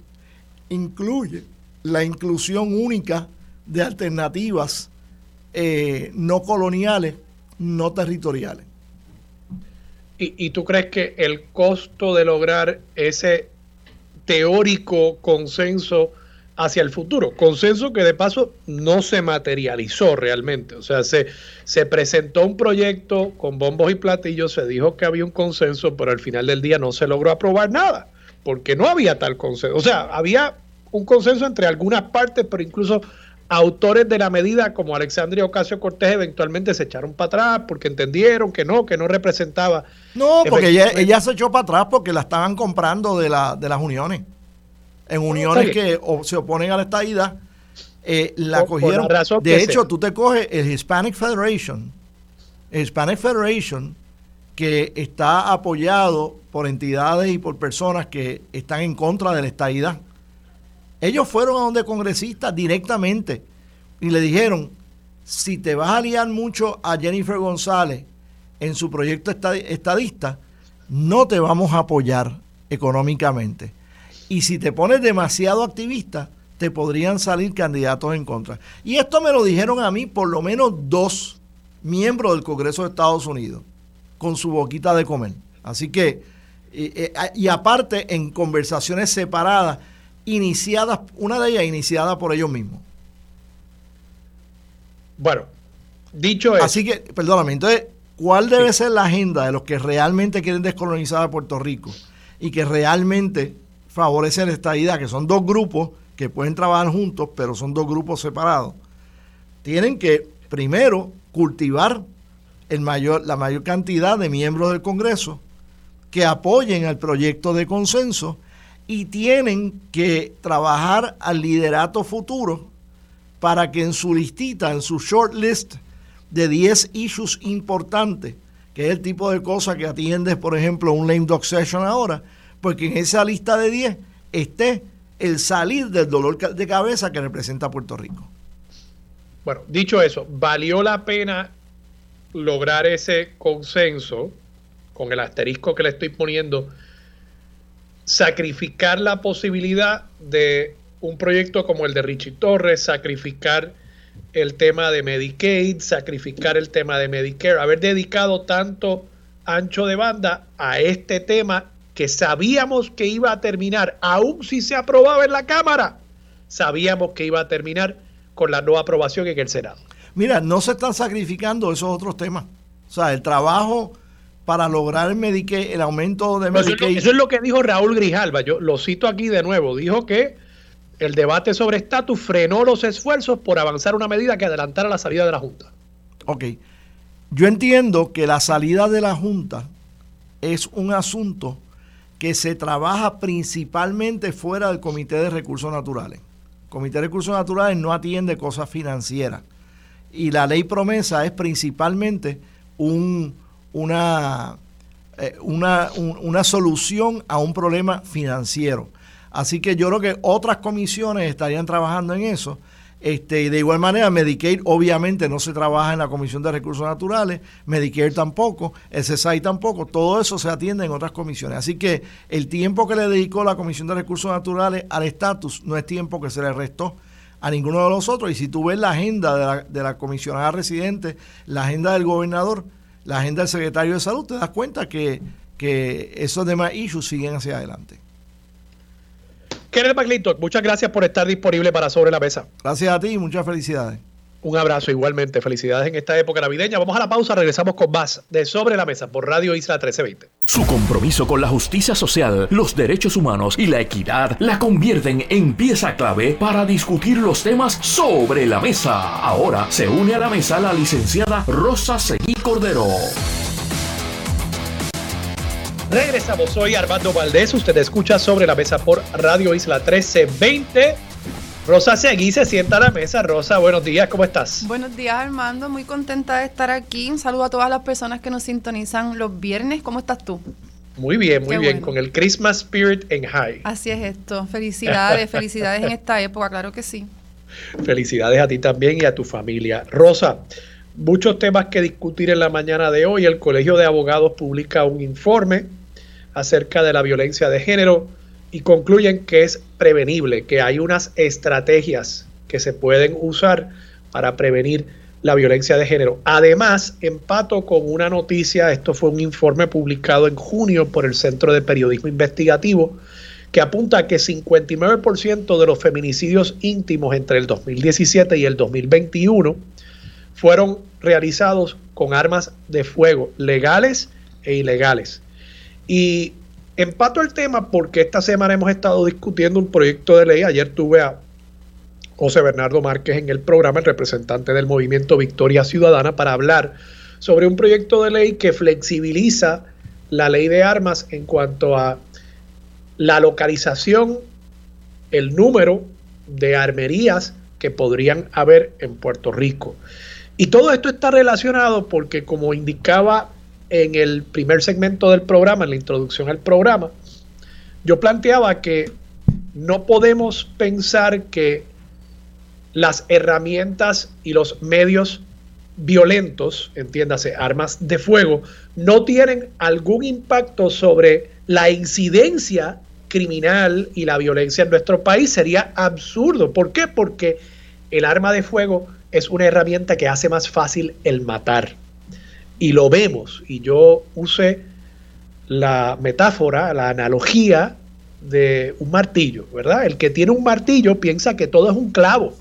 incluye la inclusión única de alternativas eh, no coloniales, no territoriales. ¿Y, ¿Y tú crees que el costo de lograr ese teórico consenso hacia el futuro. Consenso que de paso no se materializó realmente. O sea, se, se presentó un proyecto con bombos y platillos, se dijo que había un consenso, pero al final del día no se logró aprobar nada, porque no había tal consenso. O sea, había un consenso entre algunas partes, pero incluso autores de la medida como Alexandria Ocasio Cortés eventualmente se echaron para atrás porque entendieron que no, que no representaba. No, porque ella, se echó para atrás porque la estaban comprando de, la, de las uniones. En uniones que se oponen a la estadidad, eh, la cogieron. de hecho, tú te coges el Hispanic Federation, el Hispanic Federation, que está apoyado por entidades y por personas que están en contra de la estadidad ellos fueron a donde congresistas directamente y le dijeron, si te vas a liar mucho a Jennifer González en su proyecto estadista, no te vamos a apoyar económicamente. Y si te pones demasiado activista, te podrían salir candidatos en contra. Y esto me lo dijeron a mí por lo menos dos miembros del Congreso de Estados Unidos, con su boquita de comer. Así que, y, y aparte, en conversaciones separadas, iniciadas, una de ellas iniciada por ellos mismos. Bueno, dicho eso. Así que, perdóname, entonces, ¿cuál debe ser la agenda de los que realmente quieren descolonizar a Puerto Rico y que realmente favorecen esta idea, que son dos grupos que pueden trabajar juntos, pero son dos grupos separados? Tienen que, primero, cultivar el mayor, la mayor cantidad de miembros del Congreso que apoyen el proyecto de consenso y tienen que trabajar al liderato futuro para que en su listita, en su short list de 10 issues importantes, que es el tipo de cosas que atiendes, por ejemplo, un lame dog session ahora, porque en esa lista de 10 esté el salir del dolor de cabeza que representa Puerto Rico. Bueno, dicho eso, ¿valió la pena lograr ese consenso con el asterisco que le estoy poniendo sacrificar la posibilidad de un proyecto como el de Richie Torres, sacrificar el tema de Medicaid, sacrificar el tema de Medicare, haber dedicado tanto ancho de banda a este tema que sabíamos que iba a terminar, aun si se aprobaba en la Cámara, sabíamos que iba a terminar con la no aprobación en el Senado. Mira, no se están sacrificando esos otros temas. O sea, el trabajo para lograr el, Medicaid, el aumento de Medicaid. Eso, es lo que dijo Raúl Grijalva, yo lo cito aquí de nuevo, dijo que el debate sobre estatus frenó los esfuerzos por avanzar una medida que adelantara la salida de la Junta. Ok, yo entiendo que la salida de la Junta es un asunto que se trabaja principalmente fuera del Comité de Recursos Naturales. El Comité de Recursos Naturales no atiende cosas financieras y la ley promesa es principalmente un una, eh, una, una solución a un problema financiero. Así que yo creo que otras comisiones estarían trabajando en eso. Este, de igual manera, Medicaid obviamente no se trabaja en la Comisión de Recursos Naturales, Medicare tampoco, SSI tampoco, todo eso se atiende en otras comisiones. Así que el tiempo que le dedicó la Comisión de Recursos Naturales al estatus no es tiempo que se le restó a ninguno de los otros. Y si tú ves la agenda de la, de la comisionada residente, la agenda del gobernador, la agenda del secretario de salud, te das cuenta que, esos demás issues siguen hacia adelante. Kenneth McClintock, muchas gracias por estar disponible para Sobre la Mesa. Gracias a ti y muchas felicidades. Un abrazo igualmente. Felicidades en esta época navideña. Vamos a la pausa, regresamos con más de Sobre la Mesa por Radio Isla 1320. Su compromiso con la justicia social, los derechos humanos y la equidad la convierten en pieza clave para discutir los temas sobre la mesa. Ahora se une a la mesa la licenciada Rosa Seguí Cordero. Regresamos, soy Armando Valdés. Usted escucha sobre la mesa por Radio Isla 1320. Rosa Seguí se sienta a la mesa. Rosa, buenos días, ¿cómo estás? Buenos días, Armando. Muy contenta de estar aquí. Un saludo a todas las personas que nos sintonizan los viernes. ¿Cómo estás tú? Muy bien, muy bien, con el Christmas Spirit en high. Así es esto. Felicidades, felicidades en esta época, claro que sí. Felicidades a ti también y a tu familia. Rosa, muchos temas que discutir en la mañana de hoy. El Colegio de Abogados publica un informe acerca de la violencia de género y concluyen que es prevenible, que hay unas estrategias que se pueden usar para prevenir la violencia de género. Además, empato con una noticia, esto fue un informe publicado en junio por el Centro de Periodismo Investigativo, que apunta a que 59% de los feminicidios íntimos entre el 2017 y el 2021 fueron realizados con armas de fuego legales e ilegales. Y Empato el tema porque esta semana hemos estado discutiendo un proyecto de ley. Ayer tuve a José Bernardo Márquez en el programa, el representante del movimiento Victoria Ciudadana, para hablar sobre un proyecto de ley que flexibiliza la ley de armas en cuanto a la localización, el número de armerías que podrían haber en Puerto Rico. Y todo esto está relacionado porque, como indicaba en el primer segmento del programa, en la introducción al programa, yo planteaba que no podemos pensar que las herramientas y los medios violentos, entiéndase, armas de fuego, no tienen algún impacto sobre la incidencia criminal y la violencia en nuestro país. Sería absurdo. ¿Por qué? Porque el arma de fuego es una herramienta que hace más fácil el matar. Y lo vemos. Y yo usé la metáfora, la analogía de un martillo, ¿verdad? El que tiene un martillo piensa que todo es un clavo.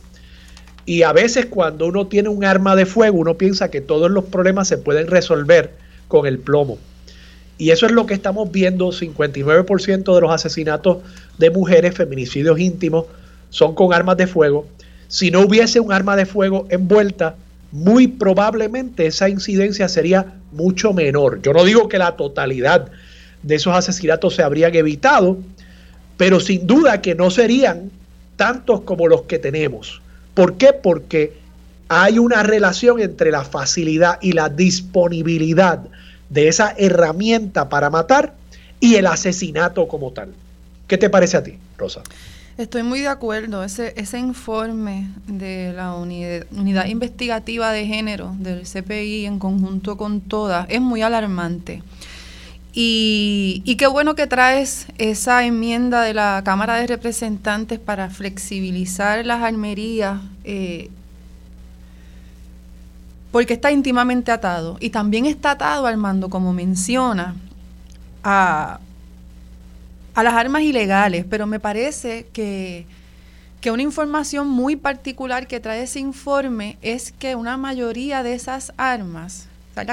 Y a veces cuando uno tiene un arma de fuego, uno piensa que todos los problemas se pueden resolver con el plomo. Y eso es lo que estamos viendo, 59% de los asesinatos de mujeres, feminicidios íntimos, son con armas de fuego. Si no hubiese un arma de fuego envuelta, muy probablemente esa incidencia sería mucho menor. Yo no digo que la totalidad de esos asesinatos se habrían evitado, pero sin duda que no serían tantos como los que tenemos. ¿Por qué? Porque hay una relación entre la facilidad y la disponibilidad de esa herramienta para matar y el asesinato como tal. ¿Qué te parece a ti, Rosa? Estoy muy de acuerdo. Ese, ese informe de la unidad, investigativa de género del CPI en conjunto con todas es muy alarmante. Y, y, qué bueno que traes esa enmienda de la Cámara de Representantes para flexibilizar las armerías, eh, porque está íntimamente atado. Y también está atado, Armando, como menciona, a, a las armas ilegales. Pero me parece que, que una información muy particular que trae ese informe es que una mayoría de esas armas,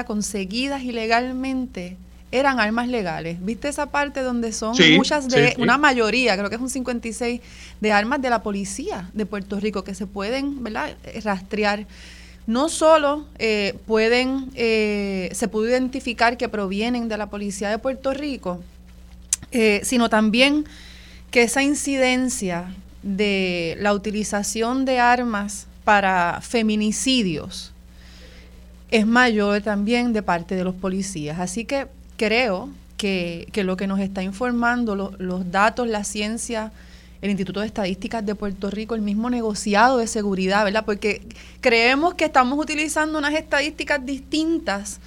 conseguidas ilegalmente, eran armas legales. ¿Viste esa parte donde son muchas de, una mayoría, creo que es un 56, de armas de la policía de Puerto Rico que se pueden ¿verdad? rastrear? No solo eh, pueden, eh, se pudo identificar que provienen de la policía de Puerto Rico, eh, sino también que esa incidencia de la utilización de armas para feminicidios es mayor también de parte de los policías. Así que creo que, lo que nos está informando, los datos, la ciencia, el Instituto de Estadísticas de Puerto Rico, el mismo negociado de seguridad, ¿verdad? Porque creemos que estamos utilizando unas estadísticas distintas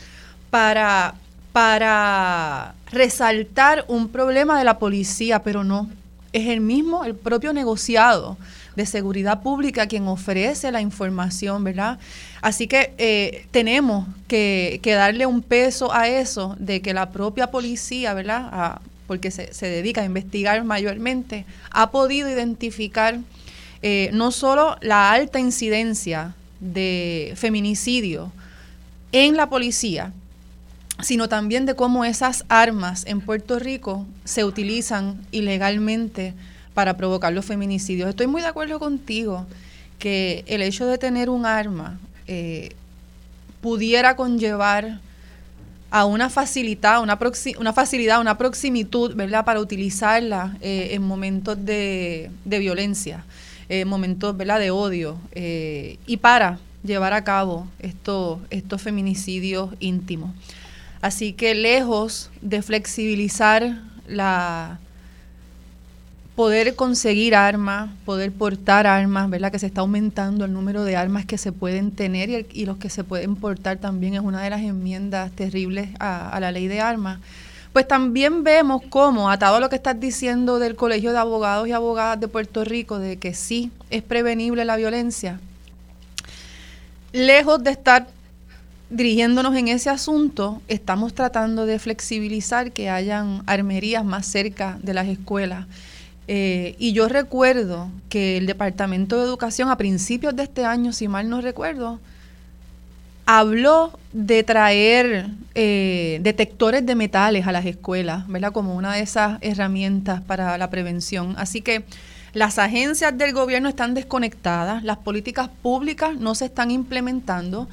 para, para resaltar un problema de la policía, pero no. Es el mismo, el propio negociado de seguridad pública quien ofrece la información, ¿verdad? Así que eh, tenemos que, darle un peso a eso de que la propia policía, ¿verdad? porque se, dedica a investigar mayormente, ha podido identificar eh, no solo la alta incidencia de feminicidio en la policía, sino también de cómo esas armas en Puerto Rico se utilizan ilegalmente para provocar los feminicidios. Estoy muy de acuerdo contigo que el hecho de tener un arma eh, pudiera conllevar a una facilidad, una, una facilidad, una proximitud, ¿verdad?, para utilizarla eh, en momentos de, violencia, en momentos, ¿verdad?, de odio, eh, y para llevar a cabo estos feminicidios íntimos. Así que lejos de flexibilizar la, poder conseguir armas, poder portar armas, ¿verdad? Que se está aumentando el número de armas que se pueden tener y, los que se pueden portar también es una de las enmiendas terribles a, la ley de armas. Pues también vemos cómo, atado a lo que estás diciendo del Colegio de Abogados y Abogadas de Puerto Rico, de que sí es prevenible la violencia, lejos de estar dirigiéndonos en ese asunto, estamos tratando de flexibilizar que hayan armerías más cerca de las escuelas eh, y yo recuerdo que el Departamento de Educación a principios de este año, si mal no recuerdo, habló de traer eh, detectores de metales a las escuelas, ¿verdad? Como una de esas herramientas para la prevención. Así que Las agencias del gobierno están desconectadas, las políticas públicas no se están implementando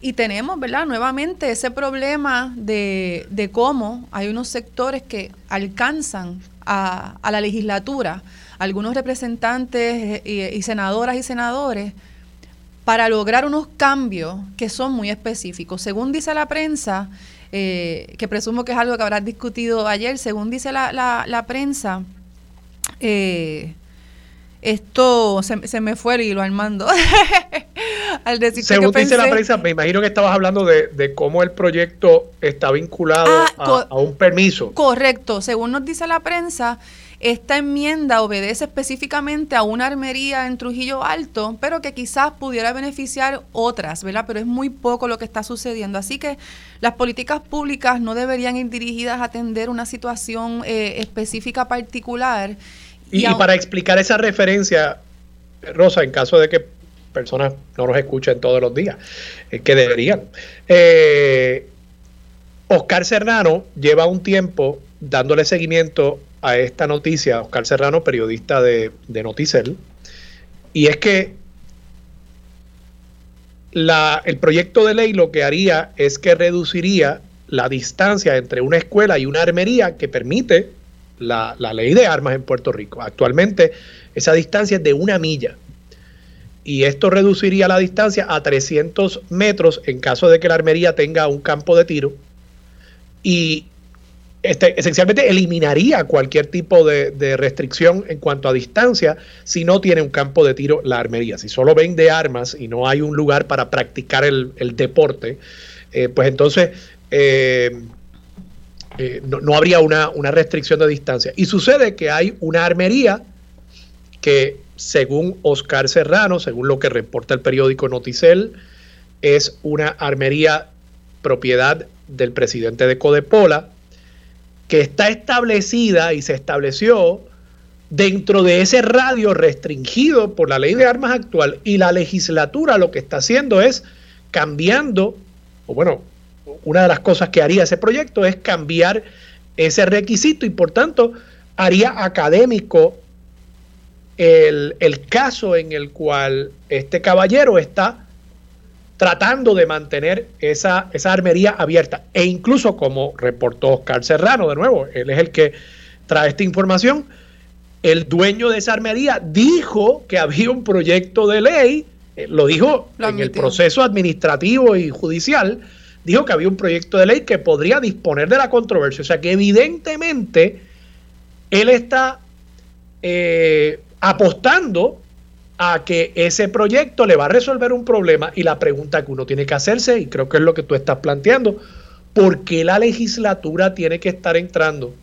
y tenemos, ¿verdad? Nuevamente ese problema de, de cómo hay unos sectores que alcanzan a, a la legislatura, algunos representantes y, y senadoras y senadores, para lograr unos cambios que son muy específicos. Según dice la prensa, eh, que presumo que es algo que habrás discutido ayer, según dice la, la, la prensa, eh, esto se, se, me fue el hilo, Armando. Al decir Según que dice la prensa, me imagino que estabas hablando de, de cómo el proyecto está vinculado ah, a, a, un permiso. Correcto. Según nos dice la prensa, esta enmienda obedece específicamente a una armería en Trujillo Alto, pero que quizás pudiera beneficiar otras, ¿verdad? Pero es muy poco lo que está sucediendo. Así que las políticas públicas no deberían ir dirigidas a atender una situación eh, específica particular. Y, y, y para explicar esa referencia, Rosa, en caso de que personas no nos escuchen todos los días, eh, que deberían. Eh, Oscar Serrano lleva un tiempo dándole seguimiento a esta noticia, Oscar Serrano, periodista de, de Noticel, y es que la, el proyecto de ley lo que haría es que reduciría la distancia entre una escuela y una armería que permite la, ley de armas en Puerto Rico. Actualmente esa distancia es de una milla y esto reduciría la distancia a 300 metros en caso de que la armería tenga un campo de tiro y este, esencialmente eliminaría cualquier tipo de, restricción en cuanto a distancia si no tiene un campo de tiro la armería. Si solo vende armas y no hay un lugar para practicar el, el deporte, eh, pues entonces eh, eh, no, no, habría una, una restricción de distancia. Y sucede que hay una armería que, según Oscar Serrano, según lo que reporta el periódico Noticel, es una armería propiedad del presidente de Codepola, que está establecida y se estableció dentro de ese radio restringido por la ley de armas actual y la legislatura lo que está haciendo es cambiando, o bueno, una de las cosas que haría ese proyecto es cambiar ese requisito y por tanto haría académico el, el caso en el cual este caballero está tratando de mantener esa, esa armería abierta. E incluso, como reportó Oscar Serrano, de nuevo, él es el que trae esta información, el dueño de esa armería dijo que había un proyecto de ley, eh, lo dijo lo en el proceso administrativo y judicial, dijo que había un proyecto de ley que podría disponer de la controversia. O sea que evidentemente él está eh, apostando a que ese proyecto le va a resolver un problema y la pregunta que uno tiene que hacerse, y creo que es lo que tú estás planteando, ¿por qué la legislatura tiene que estar entrando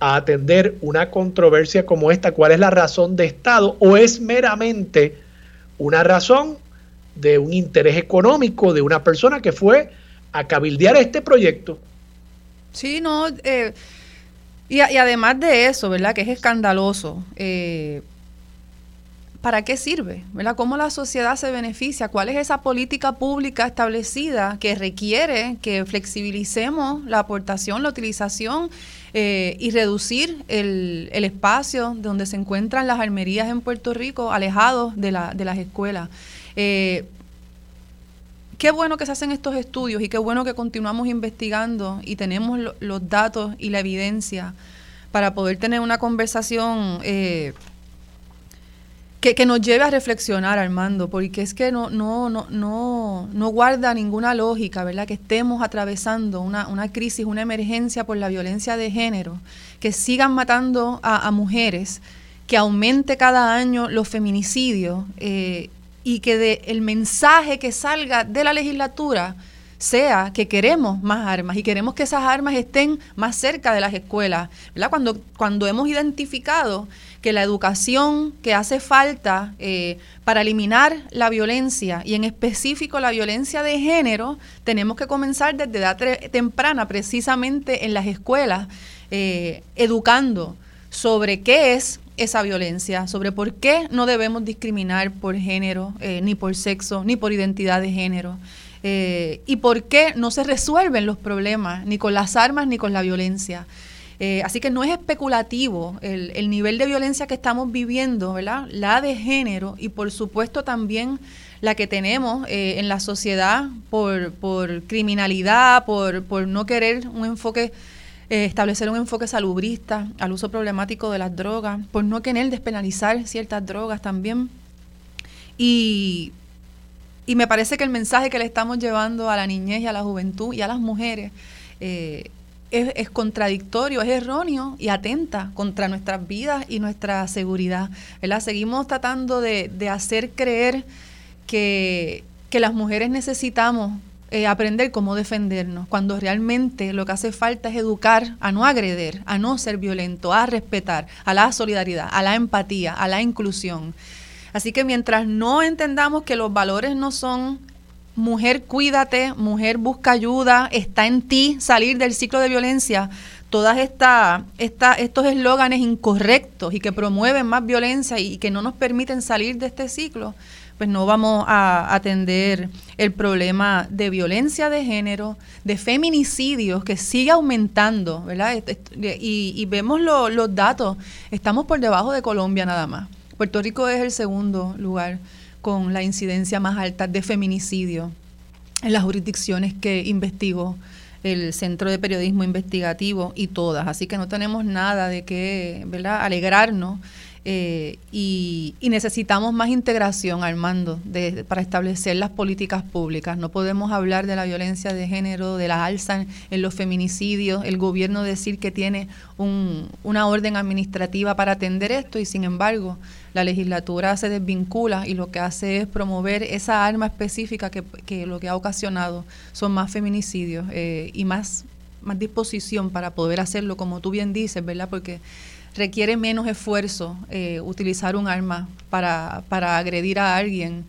a atender una controversia como esta? ¿Cuál es la razón de Estado? ¿O es meramente una razón de un interés económico de una persona que fue a cabildear este proyecto? Sí, no, eh, y, además de eso, ¿verdad? Que es escandaloso. Eh, ¿para qué sirve? ¿verdad? ¿Cómo la sociedad se beneficia? ¿Cuál es esa política pública establecida que requiere que flexibilicemos la aportación, la utilización eh, y reducir el, espacio donde se encuentran las armerías en Puerto Rico, alejados de, la, de las escuelas? Qué bueno que se hacen estos estudios y qué bueno que continuamos investigando y tenemos lo, los datos y la evidencia para poder tener una conversación. Eh, que, nos lleve a reflexionar, Armando, porque es que no, no, no, no, no guarda ninguna lógica, ¿verdad? Que estemos atravesando una, una crisis, una emergencia por la violencia de género, que sigan matando a, a mujeres, que aumente cada año los feminicidios eh, y que de, el mensaje que salga de la legislatura sea que queremos más armas y queremos que esas armas estén más cerca de las escuelas. cuando hemos identificado que la educación que hace falta eh, para eliminar la violencia y en específico la violencia de género, tenemos que comenzar desde edad temprana, precisamente en las escuelas, eh, educando sobre qué es esa violencia, sobre por qué no debemos discriminar por género, eh, ni por sexo, ni por identidad de género. Eh, y por qué no se resuelven los problemas ni con las armas ni con la violencia. Eh, así que no es especulativo el, el, nivel de violencia que estamos viviendo, ¿verdad? La de género y por supuesto también la que tenemos en la sociedad por, por criminalidad, por, por no querer un enfoque eh, establecer un enfoque salubrista al uso problemático de las drogas, por no querer despenalizar ciertas drogas también. Y, y, me parece que el mensaje que le estamos llevando a la niñez y a la juventud y a las mujeres eh, es, contradictorio, es erróneo y atenta contra nuestras vidas y nuestra seguridad. ¿verdad? Seguimos tratando de, de hacer creer que, que las mujeres necesitamos eh, aprender cómo defendernos, cuando realmente lo que hace falta es educar a no agreder, a no ser violento, a respetar, a la solidaridad, a la empatía, a la inclusión. Así que mientras no entendamos que los valores no son mujer cuídate, mujer busca ayuda, está en ti salir del ciclo de violencia, todas esta, estos eslóganes incorrectos y que promueven más violencia y que no nos permiten salir de este ciclo, pues no vamos a atender el problema de violencia de género, de feminicidios que sigue aumentando, ¿verdad? Y, vemos los datos, estamos por debajo de Colombia nada más. Puerto Rico es el segundo lugar con la incidencia más alta de feminicidio en las jurisdicciones que investigó el Centro de Periodismo Investigativo y todas. Así que no tenemos nada de qué ¿verdad? alegrarnos eh, y, necesitamos más integración, Armando, de, para establecer las políticas públicas. No podemos hablar de la violencia de género, de la alza en, los feminicidios, el gobierno decir que tiene una orden administrativa para atender esto y sin embargo la legislatura se desvincula y lo que hace es promover esa arma específica que, lo que ha ocasionado son más feminicidios eh, y más, más disposición para poder hacerlo, como tú bien dices, ¿verdad? Porque requiere menos esfuerzo eh, utilizar un arma para, para agredir a alguien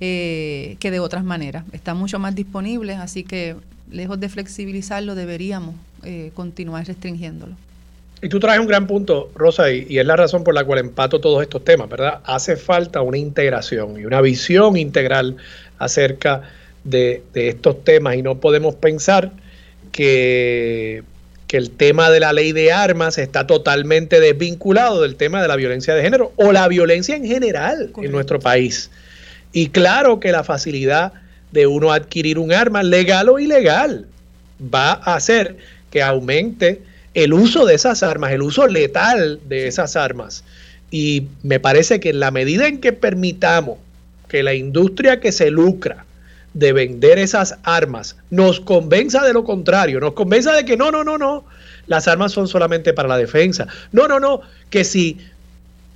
eh, que de otras maneras. Está mucho más disponible, así que lejos de flexibilizarlo, deberíamos eh, continuar restringiéndolo. Y tú traes un gran punto, Rosa, y, es la razón por la cual empato todos estos temas, ¿verdad? Hace falta una integración y una visión integral acerca de, de estos temas y no podemos pensar que que el tema de la ley de armas está totalmente desvinculado del tema de la violencia de género o la violencia en general en nuestro país. Y claro que la facilidad de uno adquirir un arma, legal o ilegal, va a hacer que aumente el uso de esas armas, el uso letal de esas armas. Y me parece que en la medida en que permitamos que la industria que se lucra de vender esas armas nos convenza de lo contrario, nos convenza de que no, no, no, no, las armas son solamente para la defensa. No, no, no, que si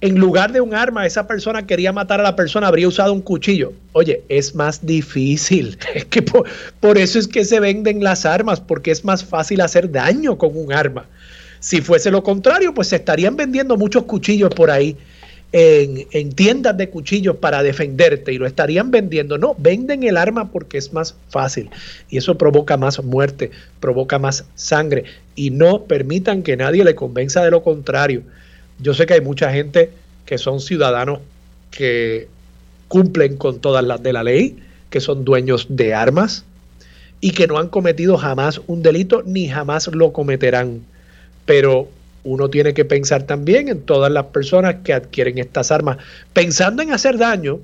en lugar de un arma esa persona quería matar a la persona, habría usado un cuchillo. Oye, es más difícil. Es que por, por eso es que se venden las armas, porque es más fácil hacer daño con un arma. Si fuese lo contrario, pues se estarían vendiendo muchos cuchillos por ahí en, tiendas de cuchillos para defenderte y lo estarían vendiendo. No, venden el arma porque es más fácil y eso provoca más muerte, provoca más sangre y no permitan que nadie le convenza de lo contrario. Yo sé que hay mucha gente que son ciudadanos que cumplen con todas las de la ley, que son dueños de armas y que no han cometido jamás un delito ni jamás lo cometerán. Pero uno tiene que pensar también en todas las personas que adquieren estas armas pensando en hacer daño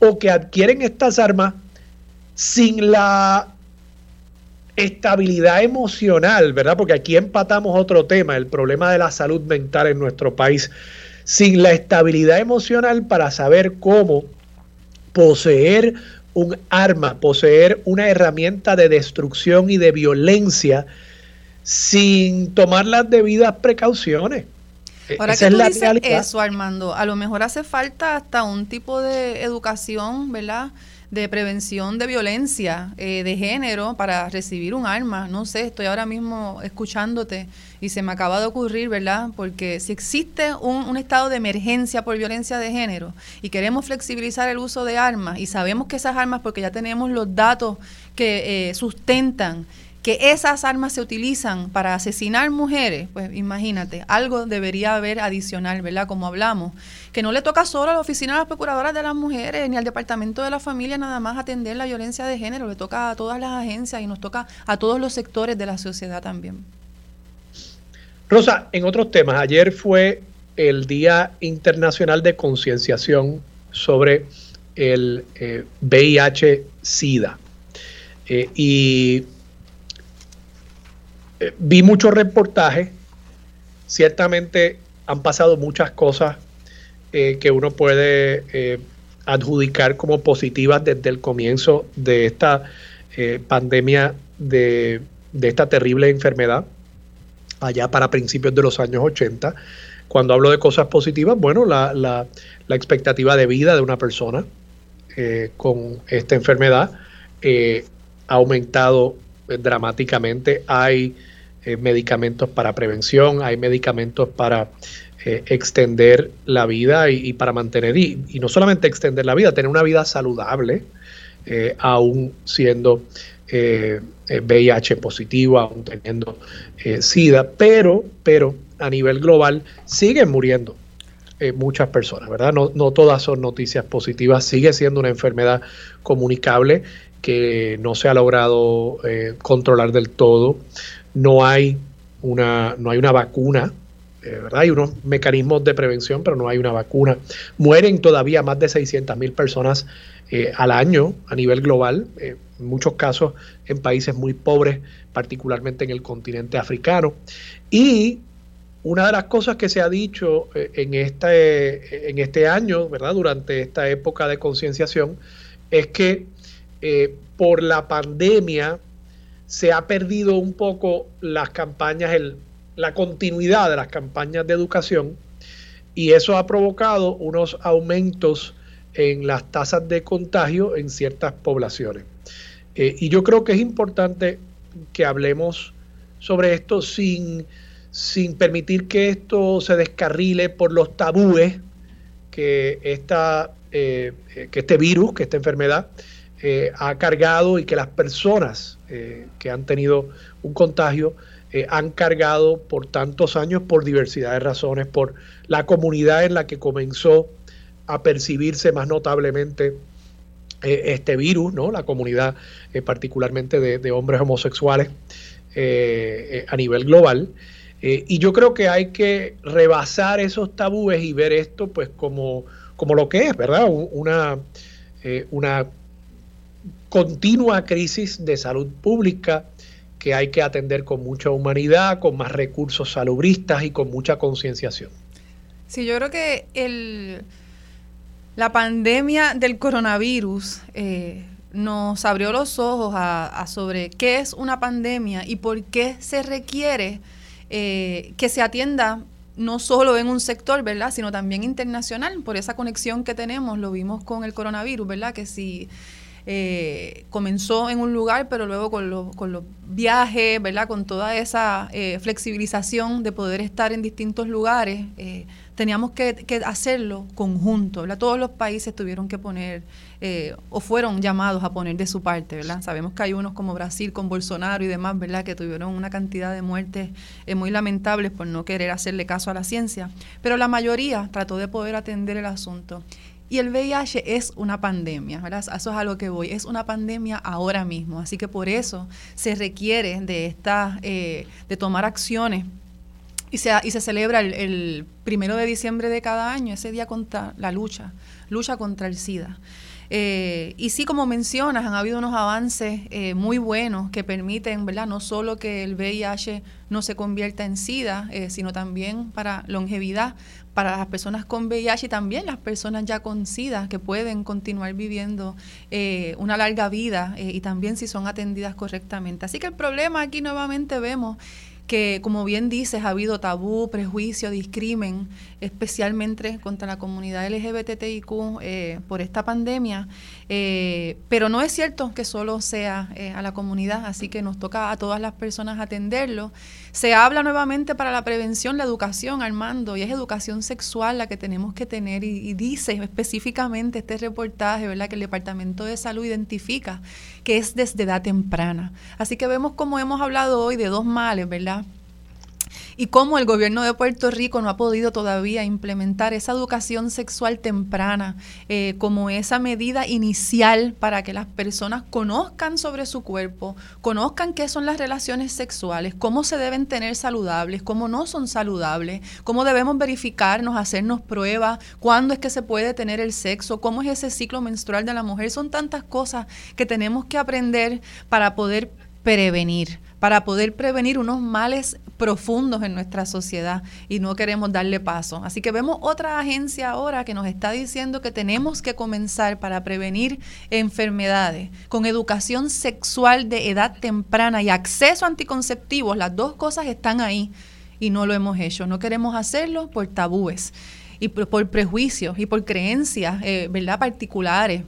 o que adquieren estas armas sin la estabilidad emocional, ¿verdad? Porque aquí empatamos otro tema, el problema de la salud mental en nuestro país, sin la estabilidad emocional para saber cómo poseer un arma, poseer una herramienta de destrucción y de violencia sin tomar las debidas precauciones. E-, Ahora que tú dices eso, Armando, a lo mejor hace falta hasta un tipo de educación, ¿verdad? De prevención de violencia eh, de género para recibir un arma. No sé, estoy ahora mismo escuchándote y se me acaba de ocurrir, ¿verdad? Porque si existe un, estado de emergencia por violencia de género y queremos flexibilizar el uso de armas y sabemos que esas armas, porque ya tenemos los datos que eh, sustentan que esas armas se utilizan para asesinar mujeres, pues imagínate, algo debería haber adicional, ¿verdad? Como hablamos, que no le toca solo a la oficina de las procuradoras de las mujeres ni al departamento de la familia nada más atender la violencia de género, le toca a todas las agencias y nos toca a todos los sectores de la sociedad también. Rosa, en otros temas, ayer fue el Día Internacional de Concienciación sobre el VIH-Sida. y vi muchos reportajes, ciertamente han pasado muchas cosas eh, que uno puede eh, adjudicar como positivas desde el comienzo de esta eh, pandemia, de, esta terrible enfermedad, allá para principios de los años 80. Cuando hablo de cosas positivas, bueno, la, la, la expectativa de vida de una persona con esta enfermedad ha aumentado dramáticamente. Hay medicamentos para prevención, hay medicamentos para eh, extender la vida y, para mantener, y, no solamente extender la vida, tener una vida saludable, eh, aún siendo VIH eh, positivo, aún teniendo SIDA, pero, pero a nivel global siguen muriendo muchas personas, ¿verdad? No, no todas son noticias positivas, sigue siendo una enfermedad comunicable que no se ha logrado controlar del todo, no hay una, no hay una vacuna eh, ¿verdad? Hay unos mecanismos de prevención, pero no hay una vacuna. Mueren todavía más de 600 mil personas eh, al año a nivel global, eh, en muchos casos en países muy pobres, particularmente en el continente africano. Y una de las cosas que se ha dicho en este, en este año, ¿verdad? Durante esta época de concienciación, es que por la pandemia se ha perdido un poco las campañas, el la continuidad de las campañas de educación y eso ha provocado unos aumentos en las tasas de contagio en ciertas poblaciones. Eh, y yo creo que es importante que hablemos sobre esto sin, sin permitir que esto se descarrile por los tabúes que, esta, eh, que este virus, que esta enfermedad eh, ha cargado y que las personas que han tenido un contagio eh, han cargado por tantos años por diversidad de razones, por la comunidad en la que comenzó a percibirse más notablemente eh, este virus, ¿no? la comunidad eh, particularmente de, hombres homosexuales a nivel global. y yo creo que hay que rebasar esos tabúes y ver esto pues como, como lo que es, ¿verdad? Una, una continua crisis de salud pública que hay que atender con mucha humanidad, con más recursos salubristas y con mucha concienciación. Sí, yo creo que el, la pandemia del coronavirus eh, nos abrió los ojos a, sobre qué es una pandemia y por qué se requiere eh, que se atienda no solo en un sector, ¿verdad?, sino también internacional, por esa conexión que tenemos, lo vimos con el coronavirus, ¿verdad?, que si eh, comenzó en un lugar, pero luego con, los, con los viajes, ¿verdad? Con toda esa eh, flexibilización de poder estar en distintos lugares, eh, teníamos que, hacerlo conjunto, ¿verdad? Todos los países tuvieron que poner o fueron llamados a poner de su parte, ¿verdad? Sabemos que hay unos como Brasil con Bolsonaro y demás, ¿verdad? Que tuvieron una cantidad de muertes muy lamentables por no querer hacerle caso a la ciencia, pero la mayoría trató de poder atender el asunto. Y el VIH es una pandemia, ¿verdad? Eso es a lo que voy. Es una pandemia ahora mismo. Así que por eso se requiere de, esta, eh, de tomar acciones y se, y se celebra el, primero de diciembre de cada año, ese día contra la lucha, lucha contra el SIDA. Eh, y sí, como mencionas, han habido unos avances eh, muy buenos que permiten, ¿verdad? No solo que el VIH no se convierta en SIDA, sino también para longevidad, para las personas con VIH y también las personas ya con SIDA que pueden continuar viviendo eh, una larga vida eh, y también si son atendidas correctamente. Así que el problema aquí nuevamente vemos que, como bien dices, ha habido tabú, prejuicio, discrimen, especialmente contra la comunidad LGBTIQ eh, por esta pandemia. Eh, pero no es cierto que solo sea eh, a la comunidad, así que nos toca a todas las personas atenderlo. Se habla nuevamente para la prevención, la educación, Armando, y es educación sexual la que tenemos que tener. Y, dice específicamente este reportaje, ¿verdad?, que el Departamento de Salud identifica que es desde edad temprana. Así que vemos como hemos hablado hoy de dos males, ¿verdad? Y cómo el gobierno de Puerto Rico no ha podido todavía implementar esa educación sexual temprana eh, como esa medida inicial para que las personas conozcan sobre su cuerpo, conozcan qué son las relaciones sexuales, cómo se deben tener saludables, cómo no son saludables, cómo debemos verificarnos, hacernos pruebas, cuándo es que se puede tener el sexo, cómo es ese ciclo menstrual de la mujer. Son tantas cosas que tenemos que aprender para poder prevenir para poder prevenir unos males profundos en nuestra sociedad y no queremos darle paso. Así que vemos otra agencia ahora que nos está diciendo que tenemos que comenzar para prevenir enfermedades con educación sexual de edad temprana y acceso a anticonceptivos. Las dos cosas están ahí y no lo hemos hecho. No queremos hacerlo por tabúes y por, prejuicios y por creencias, eh, ¿verdad?, particulares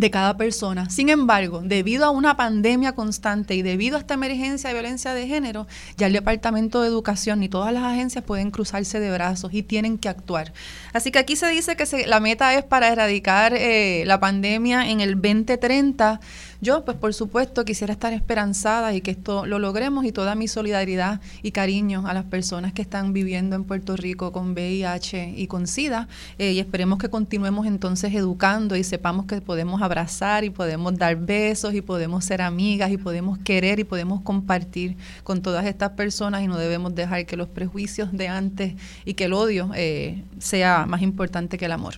de cada persona. Sin embargo, debido a una pandemia constante y debido a esta emergencia de violencia de género, ya el Departamento de Educación y todas las agencias pueden cruzarse de brazos y tienen que actuar. Así que aquí se dice que la meta es para erradicar eh, la pandemia en el 2030. Yo, pues por supuesto, quisiera estar esperanzada y que esto lo logremos y toda mi solidaridad y cariño a las personas que están viviendo en Puerto Rico con VIH y con SIDA eh, y esperemos que continuemos entonces educando y sepamos que podemos abrazar y podemos dar besos y podemos ser amigas y podemos querer y podemos compartir con todas estas personas y no debemos dejar que los prejuicios de antes y que el odio eh, sea más importante que el amor.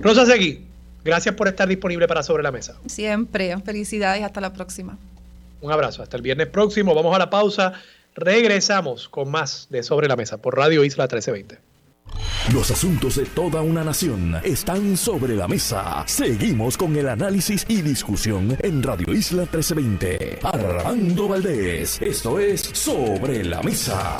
Rosa Seguí, Gracias por estar disponible para Sobre la Mesa. Siempre. Felicidades. Hasta la próxima. Un abrazo. Hasta el viernes próximo. Vamos a la pausa. Regresamos con más de Sobre la Mesa por Radio Isla 1320. Los asuntos de toda una nación están sobre la mesa. Seguimos con el análisis y discusión en Radio Isla 1320. Armando Valdés. Esto es Sobre la Mesa.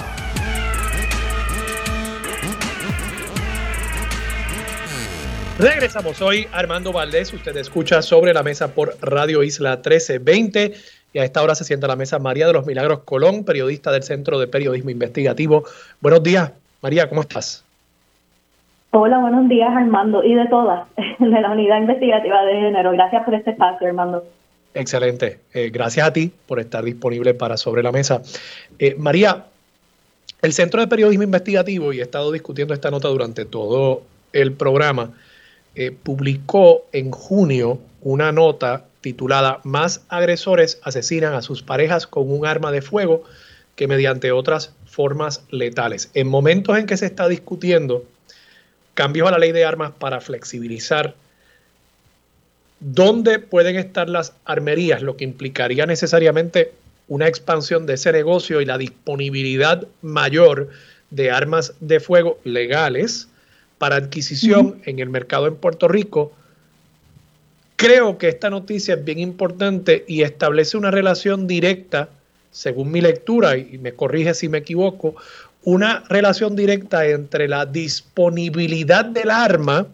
Regresamos hoy, Armando Valdés. Usted escucha sobre la mesa por Radio Isla 1320. Y a esta hora se sienta a la mesa María de los Milagros Colón, periodista del Centro de Periodismo Investigativo. Buenos días, María, ¿cómo estás? Hola, buenos días, Armando, y de todas, de la Unidad Investigativa de Género. Gracias por este espacio, Armando. Excelente. Eh, gracias a ti por estar disponible para Sobre la Mesa. Eh, María, el Centro de Periodismo Investigativo, y he estado discutiendo esta nota durante todo el programa, eh, publicó en junio una nota titulada Más agresores asesinan a sus parejas con un arma de fuego que mediante otras formas letales. En momentos en que se está discutiendo cambios a la ley de armas para flexibilizar dónde pueden estar las armerías, lo que implicaría necesariamente una expansión de ese negocio y la disponibilidad mayor de armas de fuego legales, para adquisición en el mercado en Puerto Rico. Creo que esta noticia es bien importante y establece una relación directa, según mi lectura, y me corrige si me equivoco, una relación directa entre la disponibilidad del arma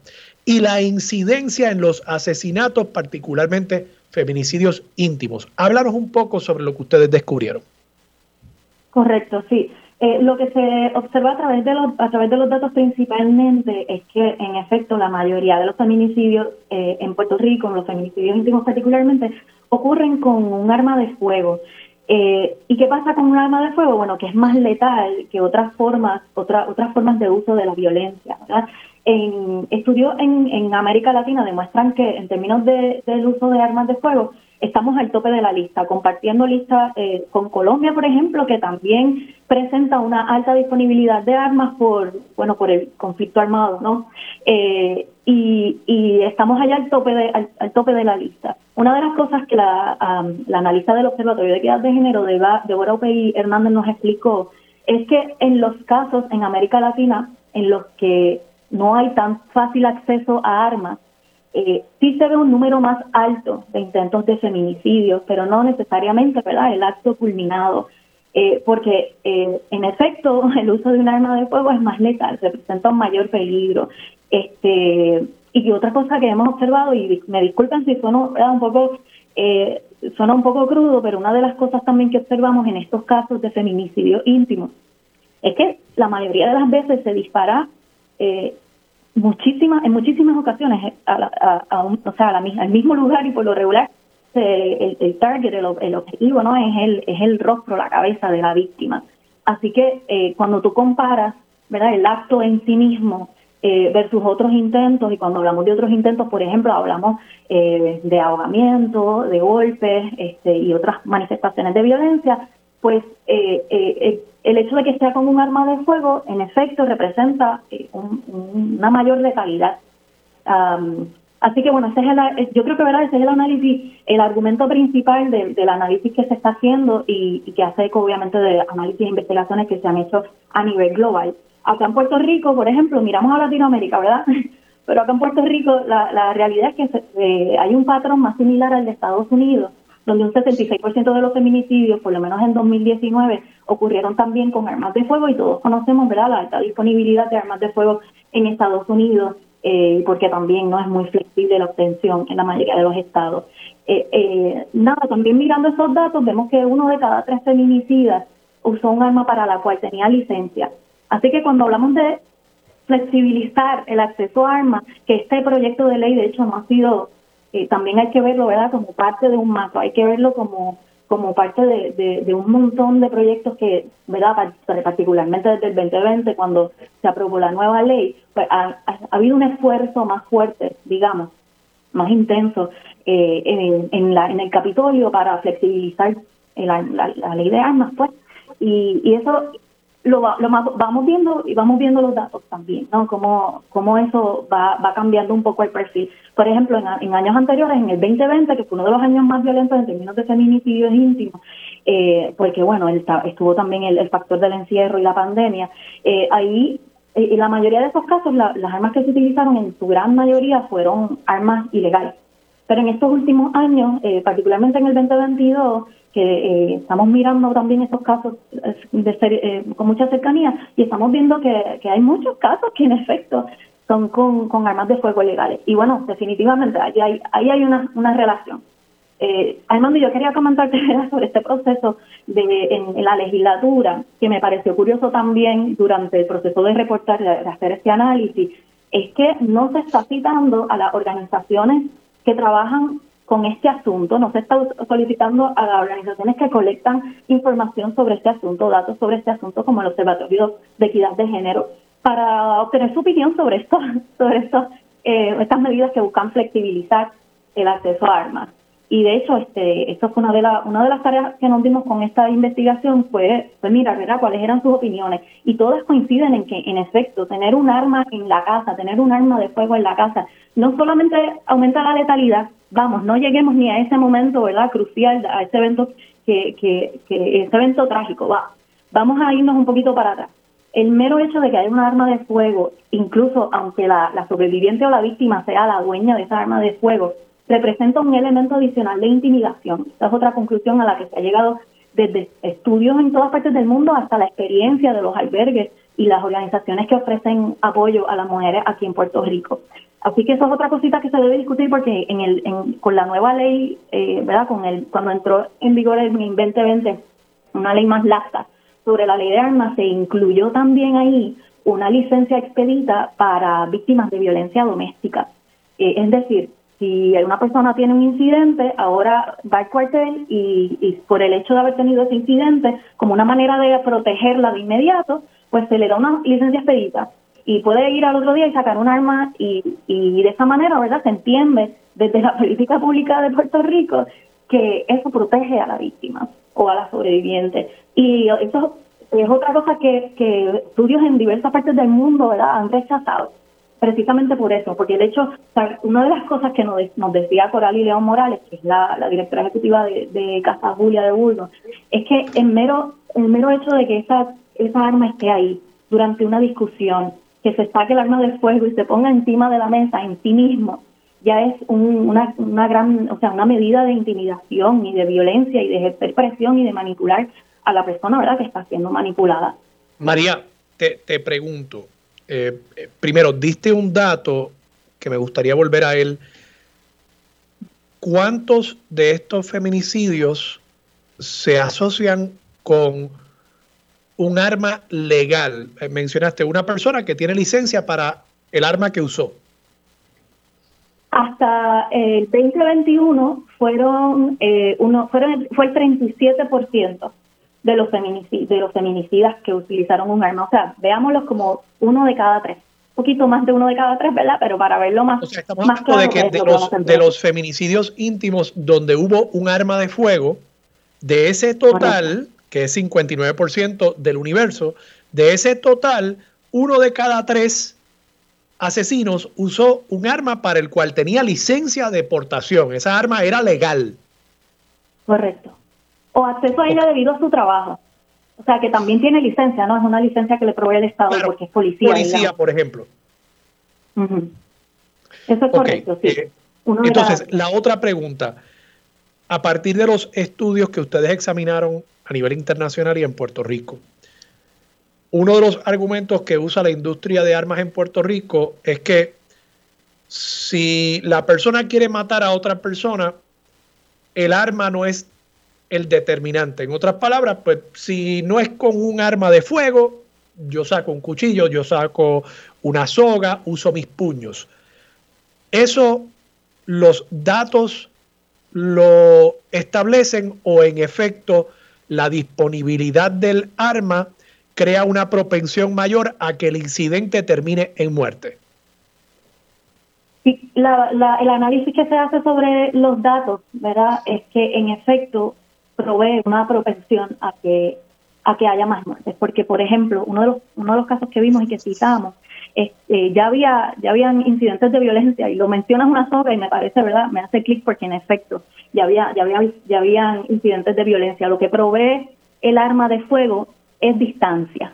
y la incidencia en los asesinatos, particularmente feminicidios íntimos. Háblanos un poco sobre lo que ustedes descubrieron. Correcto, sí. Eh, lo que se observa a través de los a través de los datos principalmente es que en efecto la mayoría de los feminicidios eh, en Puerto Rico, los feminicidios íntimos particularmente, ocurren con un arma de fuego. Eh, ¿Y qué pasa con un arma de fuego? Bueno, que es más letal que otras formas, otra, otras formas de uso de la violencia. En, estudios en, en América Latina demuestran que en términos de, del uso de armas de fuego, estamos al tope de la lista, compartiendo lista eh, con Colombia, por ejemplo, que también presenta una alta disponibilidad de armas por, bueno, por el conflicto armado, ¿no? Eh, y, y, estamos allá al tope de al, tope de la lista. Una de las cosas que la, la analista del Observatorio de Equidad de Género, de Deborah Opey Hernández, nos explicó, es que en los casos en América Latina en los que no hay tan fácil acceso a armas, eh, sí se ve un número más alto de intentos de feminicidio, pero no necesariamente ¿verdad? el acto culminado, eh, porque eh, en efecto el uso de un arma de fuego es más letal, representa un mayor peligro. Este, y otra cosa que hemos observado, y me disculpen si suena un poco eh, suena un poco crudo, pero una de las cosas también que observamos en estos casos de feminicidio íntimo es que la mayoría de las veces se dispara eh, muchísimas, en muchísimas ocasiones eh, a, o sea, al mismo lugar y por lo regular el, el target, el, objetivo, ¿no? Es el, es el rostro, la cabeza de la víctima. Así que eh, cuando tú comparas ¿verdad? el acto en sí mismo eh, versus otros intentos, y cuando hablamos de otros intentos, por ejemplo, hablamos eh, de ahogamiento, de golpes este, y otras manifestaciones de violencia, pues eh, el hecho de que sea con un arma de fuego, en efecto, representa una mayor letalidad. así que bueno, ese es el, yo creo que ¿verdad? ese es el análisis, el argumento principal del análisis que se está haciendo y, que hace eco obviamente de análisis e investigaciones que se han hecho a nivel global. Acá en Puerto Rico, por ejemplo, miramos a Latinoamérica, ¿verdad? Pero acá en Puerto Rico la, la realidad es que eh, hay un patrón más similar al de Estados Unidos, donde un 66% de los feminicidios, por lo menos en 2019, ocurrieron también con armas de fuego y todos conocemos, ¿verdad?, la alta disponibilidad de armas de fuego en Estados Unidos, eh, porque también no es muy flexible la obtención en la mayoría de los estados. Eh, eh, nada, también mirando esos datos vemos que uno de cada tres feminicidas usó un arma para la cual tenía licencia. Así que cuando hablamos de flexibilizar el acceso a armas, que este proyecto de ley de hecho no ha sido, eh, también hay que verlo, ¿verdad?, como parte de un mapa, hay que verlo como como parte de, de, un montón de proyectos que, ¿verdad? particularmente desde el 2020, cuando se aprobó la nueva ley, pues ha, habido un esfuerzo más fuerte, digamos, más intenso eh, en, la, en el Capitolio para flexibilizar la, la, ley de armas, pues. Y, y eso lo, lo vamos viendo y vamos viendo los datos también, ¿no? Cómo, cómo eso va, va cambiando un poco el perfil. Por ejemplo, en, años anteriores, en el 2020, que fue uno de los años más violentos en términos de feminicidios íntimos, eh, porque bueno, estuvo también el, factor del encierro y la pandemia, eh, ahí eh, la mayoría de esos casos, las armas que se utilizaron en su gran mayoría fueron armas ilegales. Pero en estos últimos años, eh, particularmente en el 2022, que eh, estamos mirando también estos casos de eh, con mucha cercanía y estamos viendo que, hay muchos casos que en efecto son con, armas de fuego legales. Y bueno, definitivamente ahí hay, ahí hay una, relación. Eh, Armando, yo quería comentarte sobre este proceso de, en, la legislatura, que me pareció curioso también durante el proceso de reportar, de hacer este análisis, es que no se está citando a las organizaciones que trabajan con este asunto, no se está solicitando a las organizaciones que colectan información sobre este asunto, datos sobre este asunto, como el Observatorio de Equidad de Género, para obtener su opinión sobre esto, sobre esto, eh, estas medidas que buscan flexibilizar el acceso a armas. Y de hecho, este, esto fue una de, la, una de las tareas que nos dimos con esta investigación, fue, fue mirar ¿verdad? cuáles eran sus opiniones. Y todas coinciden en que, en efecto, tener un arma en la casa, tener un arma de fuego en la casa, no solamente aumenta la letalidad, vamos, no lleguemos ni a ese momento, ¿verdad? Crucial, a ese evento que, que, que ese evento trágico, va. Vamos a irnos un poquito para atrás. El mero hecho de que haya un arma de fuego, incluso aunque la, la sobreviviente o la víctima sea la dueña de esa arma de fuego, representa un elemento adicional de intimidación. Esa es otra conclusión a la que se ha llegado desde estudios en todas partes del mundo hasta la experiencia de los albergues y las organizaciones que ofrecen apoyo a las mujeres aquí en Puerto Rico. Así que eso es otra cosita que se debe discutir porque en el, con la nueva ley, eh, ¿verdad? Con el, cuando entró en vigor el 2020, una ley más laxa sobre la ley de armas, se incluyó también ahí una licencia expedita para víctimas de violencia doméstica. Eh, es decir, si una persona tiene un incidente, ahora va al cuartel y, y, por el hecho de haber tenido ese incidente, como una manera de protegerla de inmediato, pues se le da una licencia expedita y puede ir al otro día y sacar un arma y, y de esa manera, ¿verdad? Se entiende desde la política pública de Puerto Rico que eso protege a la víctima o a la sobreviviente. Y eso es otra cosa que, que estudios en diversas partes del mundo, ¿verdad? Han rechazado precisamente por eso, porque de hecho, una de las cosas que nos, nos decía Coral y León Morales, que es la, directora ejecutiva de, Casa Julia de Burgos, es que el mero, el mero hecho de que esa, esa arma esté ahí durante una discusión, que se saque el arma de fuego y se ponga encima de la mesa en sí mismo, ya es una, una gran, o sea, una medida de intimidación y de violencia y de ejercer presión y de manipular a la persona, ¿verdad?, que está siendo manipulada. María, te, te pregunto, eh, primero, diste un dato que me gustaría volver a él. ¿Cuántos de estos feminicidios se asocian con un arma legal. Eh, mencionaste una persona que tiene licencia para el arma que usó. Hasta el 2021 fueron, eh, uno, fueron fue el 37% de los, de los feminicidas que utilizaron un arma. O sea, veámoslos como uno de cada tres. Un poquito más de uno de cada tres, ¿verdad? Pero para verlo más. O sea, estamos hablando de que de los, de los feminicidios íntimos donde hubo un arma de fuego, de ese total, que es 59% del universo, de ese total, uno de cada tres asesinos usó un arma para el cual tenía licencia de portación. Esa arma era legal. Correcto. O acceso a ella debido a su trabajo. O sea, que también tiene licencia, ¿no? Es una licencia que le provee el Estado porque es policía. Policía, por ejemplo. Eso es correcto, sí. Eh, entonces, la otra pregunta. A partir de los estudios que ustedes examinaron a nivel internacional y en Puerto Rico, uno de los argumentos que usa la industria de armas en Puerto Rico es que si la persona quiere matar a otra persona, el arma no es el determinante. En otras palabras, pues si no es con un arma de fuego, yo saco un cuchillo, yo saco una soga, uso mis puños. Eso los datos lo establecen o en efecto la disponibilidad del arma crea una propensión mayor a que el incidente termine en muerte. El análisis que se hace sobre los datos, ¿verdad? Es que en efecto provee una propensión a que a que haya más muertes, porque por ejemplo uno de los uno de los casos que vimos y que citamos este, ya había ya habían incidentes de violencia y lo mencionas una soga y me parece verdad me hace clic porque en efecto ya había ya había ya habían incidentes de violencia lo que provee el arma de fuego es distancia.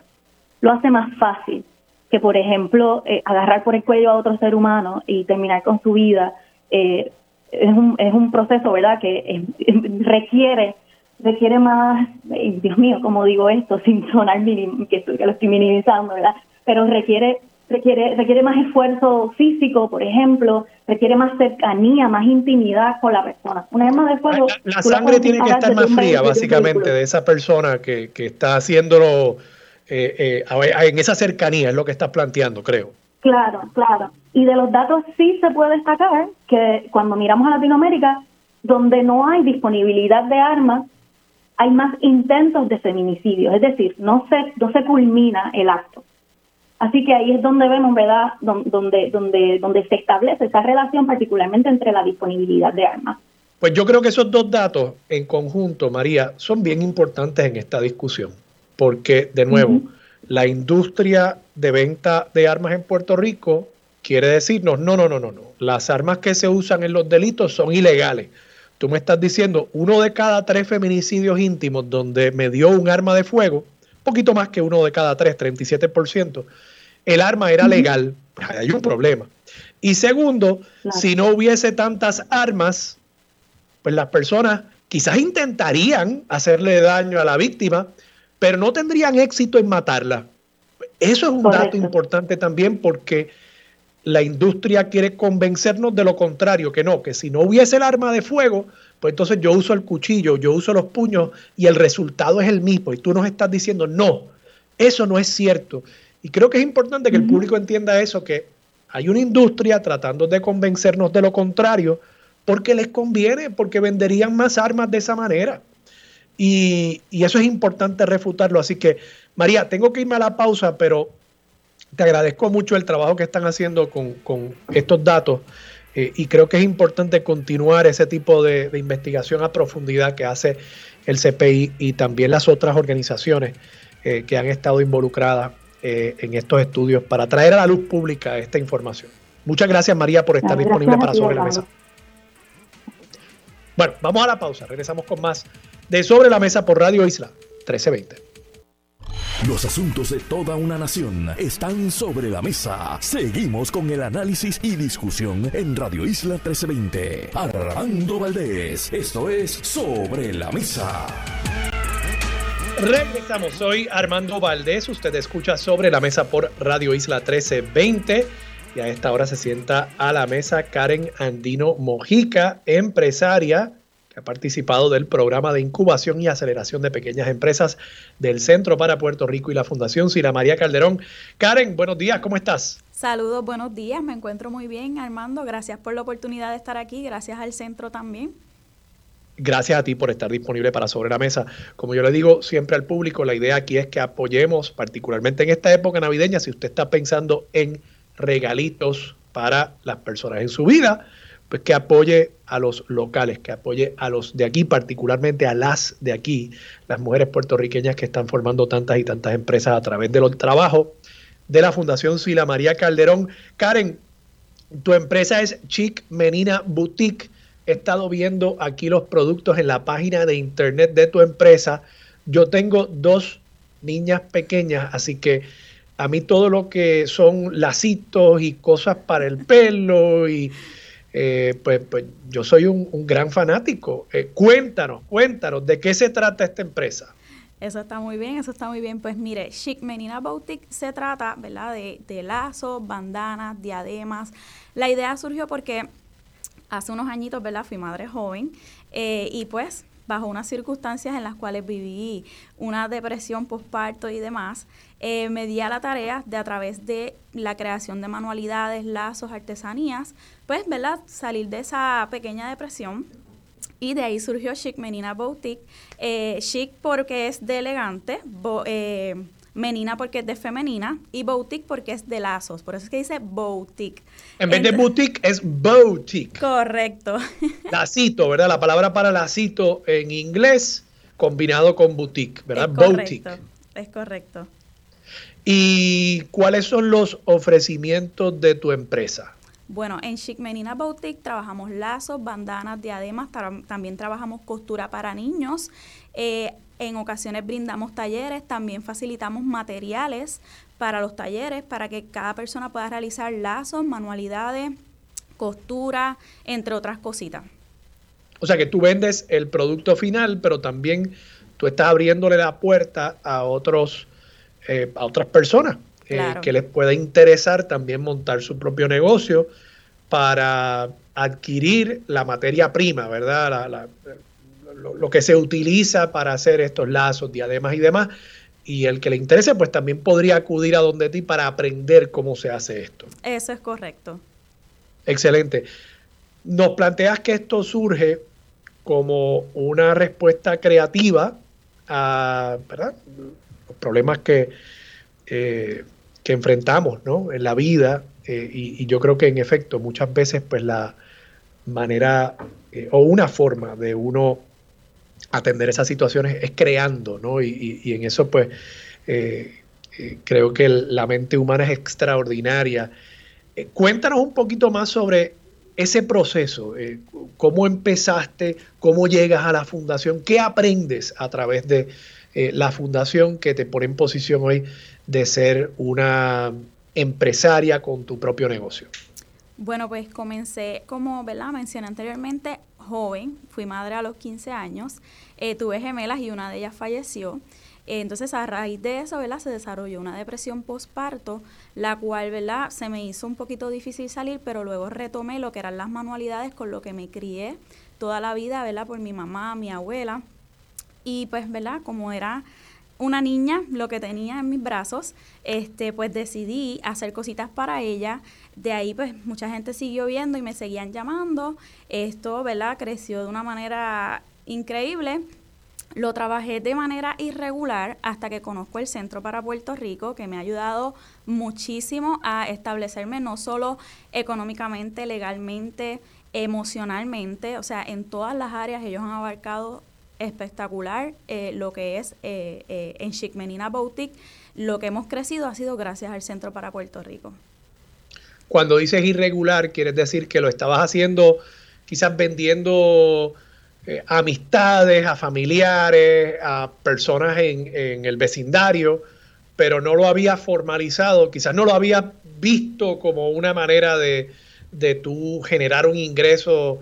Lo hace más fácil que, por ejemplo, eh, agarrar por el cuello a otro ser humano y terminar con su vida. Eh, es, un, es un proceso, ¿verdad?, que requiere requiere más, eh, Dios mío, como digo esto, sin sonar que, que lo estoy minimizando, ¿verdad? Pero requiere requiere, requiere más esfuerzo físico, por ejemplo, requiere más cercanía, más intimidad con la persona. Una arma de fuego... La, sangre tiene que estar más fría, básicamente, de esa persona que, que está haciéndolo eh, eh, en esa cercanía, es lo que estás planteando, creo. Claro, claro. Y de los datos sí se puede destacar que cuando miramos a Latinoamérica, donde no hay disponibilidad de armas, hay más intentos de feminicidio, es decir, no se, no se culmina el acto. Así que ahí es donde vemos, ¿verdad?, donde, donde, donde se establece esa relación particularmente entre la disponibilidad de armas. Pues yo creo que esos dos datos en conjunto, María, son bien importantes en esta discusión, porque de nuevo, la industria de venta de armas en Puerto Rico quiere decirnos, no, no, no, no, no, las armas que se usan en los delitos son ilegales. Tú me estás diciendo, uno de cada tres feminicidios íntimos donde me dio un arma de fuego, poquito más que uno de cada tres, 37%, el arma era legal, pues hay un problema. Y segundo, si no hubiese tantas armas, pues las personas quizás intentarían hacerle daño a la víctima, pero no tendrían éxito en matarla. Eso es un dato importante también porque la industria quiere convencernos de lo contrario, que no, que si no hubiese el arma de fuego, pues entonces yo uso el cuchillo, yo uso los puños y el resultado es el mismo. Y tú nos estás diciendo, no, eso no es cierto. Y creo que es importante que el público entienda eso, que hay una industria tratando de convencernos de lo contrario, porque les conviene, porque venderían más armas de esa manera. Y, y eso es importante refutarlo. Así que, María, tengo que irme a la pausa, pero te agradezco mucho el trabajo que están haciendo con, estos datos eh, y creo que es importante continuar ese tipo de, investigación a profundidad que hace el CPI y también las otras organizaciones eh, que han estado involucradas eh, en estos estudios para traer a la luz pública esta información. Muchas gracias María por estar disponible para Sobre la Mesa. Bueno, vamos a la pausa, regresamos con más de Sobre la Mesa por Radio Isla 1320. Los asuntos de toda una nación están sobre la mesa. Seguimos con el análisis y discusión en Radio Isla 1320. Armando Valdés, esto es Sobre la Mesa. Regresamos, soy Armando Valdés, usted escucha Sobre la Mesa por Radio Isla 1320 y a esta hora se sienta a la mesa Karen Andino Mojica, empresaria ha participado del programa de incubación y aceleración de pequeñas empresas del Centro para Puerto Rico y la Fundación Sira María Calderón. Karen, buenos días, ¿cómo estás? Saludos, buenos días, me encuentro muy bien, Armando. Gracias por la oportunidad de estar aquí, gracias al centro también. Gracias a ti por estar disponible para Sobre la Mesa. Como yo le digo siempre al público, la idea aquí es que apoyemos, particularmente en esta época navideña, si usted está pensando en regalitos para las personas en su vida, pues que apoye a los locales, que apoye a los de aquí, particularmente a las de aquí, las mujeres puertorriqueñas que están formando tantas y tantas empresas a través del trabajo de la Fundación Sila María Calderón. Karen, tu empresa es Chic Menina Boutique he estado viendo aquí los productos en la página de internet de tu empresa. Yo tengo dos niñas pequeñas, así que a mí todo lo que son lacitos y cosas para el pelo y eh, pues, pues, yo soy un, gran fanático. Eh, cuéntanos, cuéntanos, ¿de qué se trata esta empresa? Eso está muy bien, eso está muy bien. Pues mire, Chic Menina Boutique se trata, ¿verdad? De, de lazos, bandanas, diademas. La idea surgió porque hace unos añitos, ¿verdad? Fui madre joven eh, y pues bajo unas circunstancias en las cuales viví una depresión postparto y demás, eh, me di a la tarea de a través de la creación de manualidades, lazos, artesanías, pues, ¿verdad? Salir de esa pequeña depresión. Y de ahí surgió Chic Menina Boutique. Eh, chic porque es de elegante, Menina porque es de femenina y boutique porque es de lazos. Por eso es que dice boutique. En vez de boutique es boutique. Correcto. Lacito, ¿verdad? La palabra para lacito en inglés combinado con boutique, ¿verdad? Es boutique. Es correcto. ¿Y cuáles son los ofrecimientos de tu empresa? Bueno, en Chic Menina Boutique trabajamos lazos, bandanas, diademas, también trabajamos costura para niños. Eh, en ocasiones brindamos talleres, también facilitamos materiales para los talleres para que cada persona pueda realizar lazos, manualidades, costura, entre otras cositas. O sea que tú vendes el producto final, pero también tú estás abriéndole la puerta a otros, eh, a otras personas eh, que les pueda interesar también montar su propio negocio para adquirir la materia prima, ¿verdad? La, lo, que se utiliza para hacer estos lazos, diademas y demás. Y el que le interese, pues también podría acudir a donde ti para aprender cómo se hace esto. Eso es correcto. Excelente. Nos planteas que esto surge como una respuesta creativa a los problemas que, eh, que enfrentamos ¿no? en la vida. Eh, y, yo creo que en efecto muchas veces pues la manera eh, o una forma de uno atender esas situaciones es creando, ¿no? Y, en eso, pues, eh, eh, creo que la mente humana es extraordinaria. Eh, cuéntanos un poquito más sobre ese proceso, cómo empezaste, cómo llegas a la fundación, qué aprendes a través de la fundación que te pone en posición hoy de ser una empresaria con tu propio negocio. Bueno, pues comencé, como ¿verdad? mencioné anteriormente, joven, fui madre a los 15 años, eh, tuve gemelas y una de ellas falleció. Entonces, a raíz de eso, ¿verdad? Se desarrolló una depresión postparto, la cual, ¿verdad? Se me hizo un poquito difícil salir, pero luego retomé lo que eran las manualidades con lo que me crié toda la vida, ¿verdad? Por mi mamá, mi abuela. Y pues, ¿verdad? Como era una niña, lo que tenía en mis brazos, este, pues decidí hacer cositas para ella. De ahí, pues, mucha gente siguió viendo y me seguían llamando. Esto, ¿verdad? Creció de una manera increíble. Lo trabajé de manera irregular hasta que conozco el Centro para Puerto Rico, que me ha ayudado muchísimo a establecerme no solo económicamente, legalmente, emocionalmente, o sea, en todas las áreas ellos han abarcado espectacular eh, lo que es eh, eh, en Chic Menina Boutique. Lo que hemos crecido ha sido gracias al Centro para Puerto Rico. Cuando dices irregular, quieres decir que lo estabas haciendo quizás vendiendo amistades, a familiares, a personas en, el vecindario, pero no lo había formalizado, quizás no lo había visto como una manera de, de tú generar un ingreso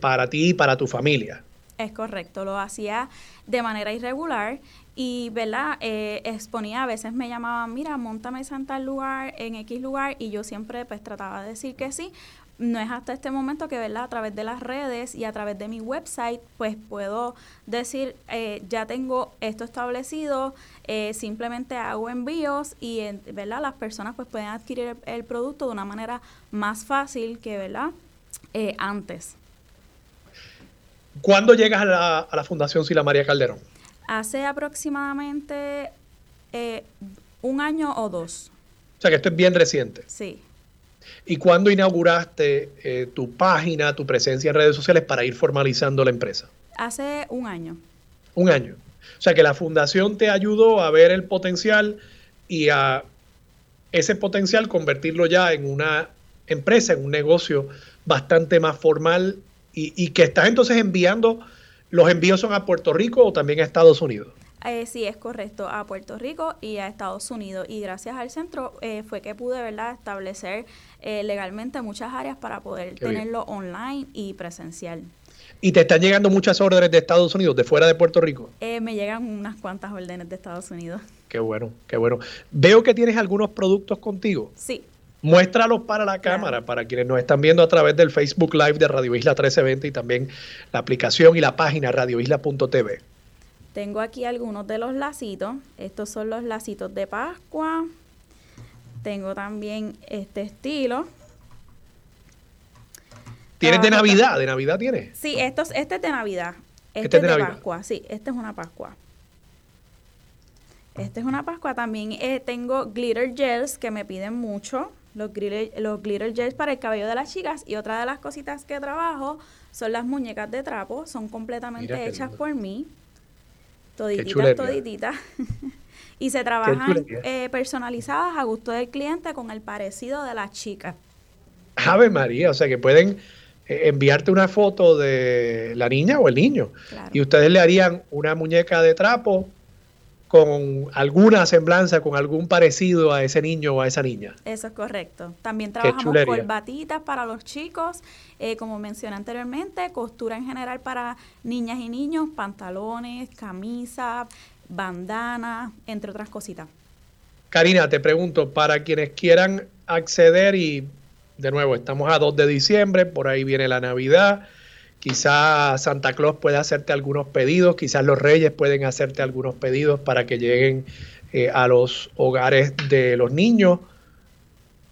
para ti y para tu familia. Es correcto, lo hacía de manera irregular y, ¿verdad? Eh, exponía, a veces me llamaban, mira, montame en tal lugar, en X lugar, y yo siempre pues trataba de decir que sí. No es hasta este momento que, ¿verdad? A través de las redes y a través de mi website, pues puedo decir, eh, ya tengo esto establecido, eh, simplemente hago envíos y, ¿verdad? Las personas pues pueden adquirir el, el producto de una manera más fácil que, ¿verdad? antes ¿Cuándo llegas a la, a la Fundación Sila María Calderón? Hace aproximadamente eh, un año o dos. O sea que esto es bien reciente. Sí. ¿Y cuándo inauguraste eh, tu página, tu presencia en redes sociales para ir formalizando la empresa? Hace un año. Un año. O sea que la fundación te ayudó a ver el potencial y a ese potencial convertirlo ya en una empresa, en un negocio bastante más formal y, y que estás entonces enviando, los envíos son a Puerto Rico o también a Estados Unidos. Eh, sí, es correcto, a Puerto Rico y a Estados Unidos. Y gracias al centro eh, fue que pude ¿verdad? establecer eh, legalmente muchas áreas para poder Qué bien. tenerlo online y presencial. Y te están llegando muchas órdenes de Estados Unidos, de fuera de Puerto Rico. Eh, me llegan unas cuantas órdenes de Estados Unidos. Qué bueno, qué bueno. Veo que tienes algunos productos contigo. Sí, Muéstralos para la Claro. cámara, para quienes nos están viendo a través del Facebook Live de Radio Isla 1320 y también la aplicación y la página radioisla.tv. tengo aquí algunos de los lacitos. Estos son los lacitos de Pascua. Tengo también este estilo. ¿Tienes de Ah, Navidad? ¿De Navidad tienes? Sí, estos, este es de Navidad. Este, Este es de de, Navidad. Pascua, sí, este es una Pascua. Este es una Pascua. También eh, tengo glitter gels que me piden mucho. Los glitter, los glitter gels para el cabello de las chicas. Y otra de las cositas que trabajo son las muñecas de trapo. Son completamente Mira hechas por mí. Todititas, todititas. y se trabajan eh, personalizadas a gusto del cliente con el parecido de las chicas. Ave María, o sea que pueden eh, enviarte una foto de la niña o el niño Claro. y ustedes le harían una muñeca de trapo con alguna semblanza, con algún parecido a ese niño o a esa niña. Eso es correcto. También trabajamos corbatitas para los chicos, eh, como mencioné anteriormente, costura en general para niñas y niños, pantalones, camisas, bandanas, entre otras cositas. Karina, te pregunto, para quienes quieran acceder y de nuevo, estamos a 2 de diciembre, por ahí viene la Navidad, quizás Santa Claus puede hacerte algunos pedidos, quizás los Reyes pueden hacerte algunos pedidos para que lleguen eh, a los hogares de los niños.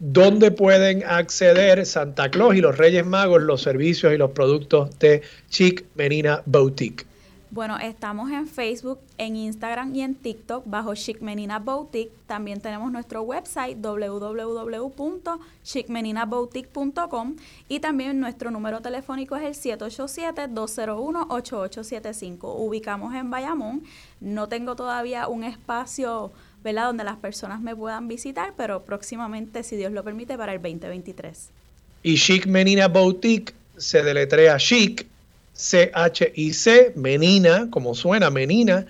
¿Dónde pueden acceder Santa Claus y los Reyes Magos los servicios y los productos de Chic Menina Boutique? Bueno, estamos en Facebook, en Instagram y en TikTok bajo Chic Menina Boutique. También tenemos nuestro website www.chicmeninaboutique.com y también nuestro número telefónico es el 787-201-8875. Ubicamos en Bayamón. No tengo todavía un espacio, ¿verdad?, donde las personas me puedan visitar, pero próximamente, si Dios lo permite, para el 2023. Y Chic Menina Boutique se deletrea Chic, C-H-I-C, Menina, como suena, Menina,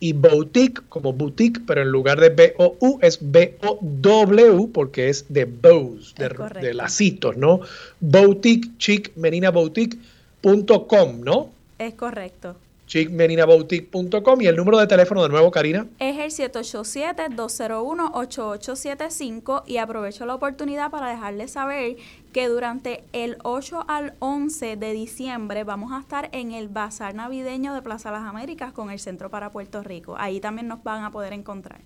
y Boutique, como boutique, pero en lugar de B-O-U es B-O-W, porque es de bows, de, de lacitos, ¿no? Boutique, Chic Menina Boutique.com, ¿no? Es correcto. chicmeninaboutique.com y el número de teléfono de nuevo, Karina. Es el 787-201-8875 y aprovecho la oportunidad para dejarles saber que durante el 8 al 11 de diciembre vamos a estar en el Bazar Navideño de Plaza Las Américas con el Centro para Puerto Rico. Ahí también nos van a poder encontrar.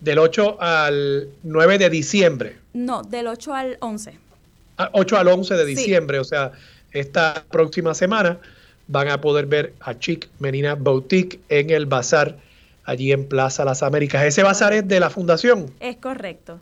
Del 8 al 9 de diciembre. No, del 8 al 11. a- 8 al 11 de Sí. diciembre, o sea, esta próxima semana van a poder ver a Chic Menina Boutique en el bazar allí en Plaza Las Américas. Ese bazar es de la fundación. Es correcto.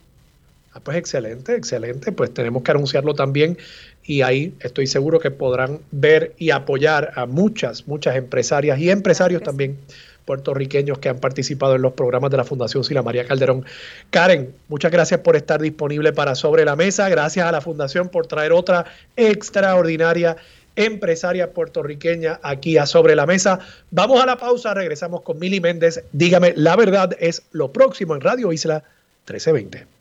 Ah, pues excelente, excelente. Pues tenemos que anunciarlo también y ahí estoy seguro que podrán ver y apoyar a muchas, muchas empresarias y empresarios también puertorriqueños que han participado en los programas de la Fundación Sila María Calderón. Karen, muchas gracias por estar disponible para Sobre la Mesa. Gracias a la Fundación por traer otra extraordinaria empresaria puertorriqueña aquí a Sobre la Mesa. Vamos a la pausa, regresamos con Mili Méndez. Dígame, la verdad es lo próximo en Radio Isla 1320.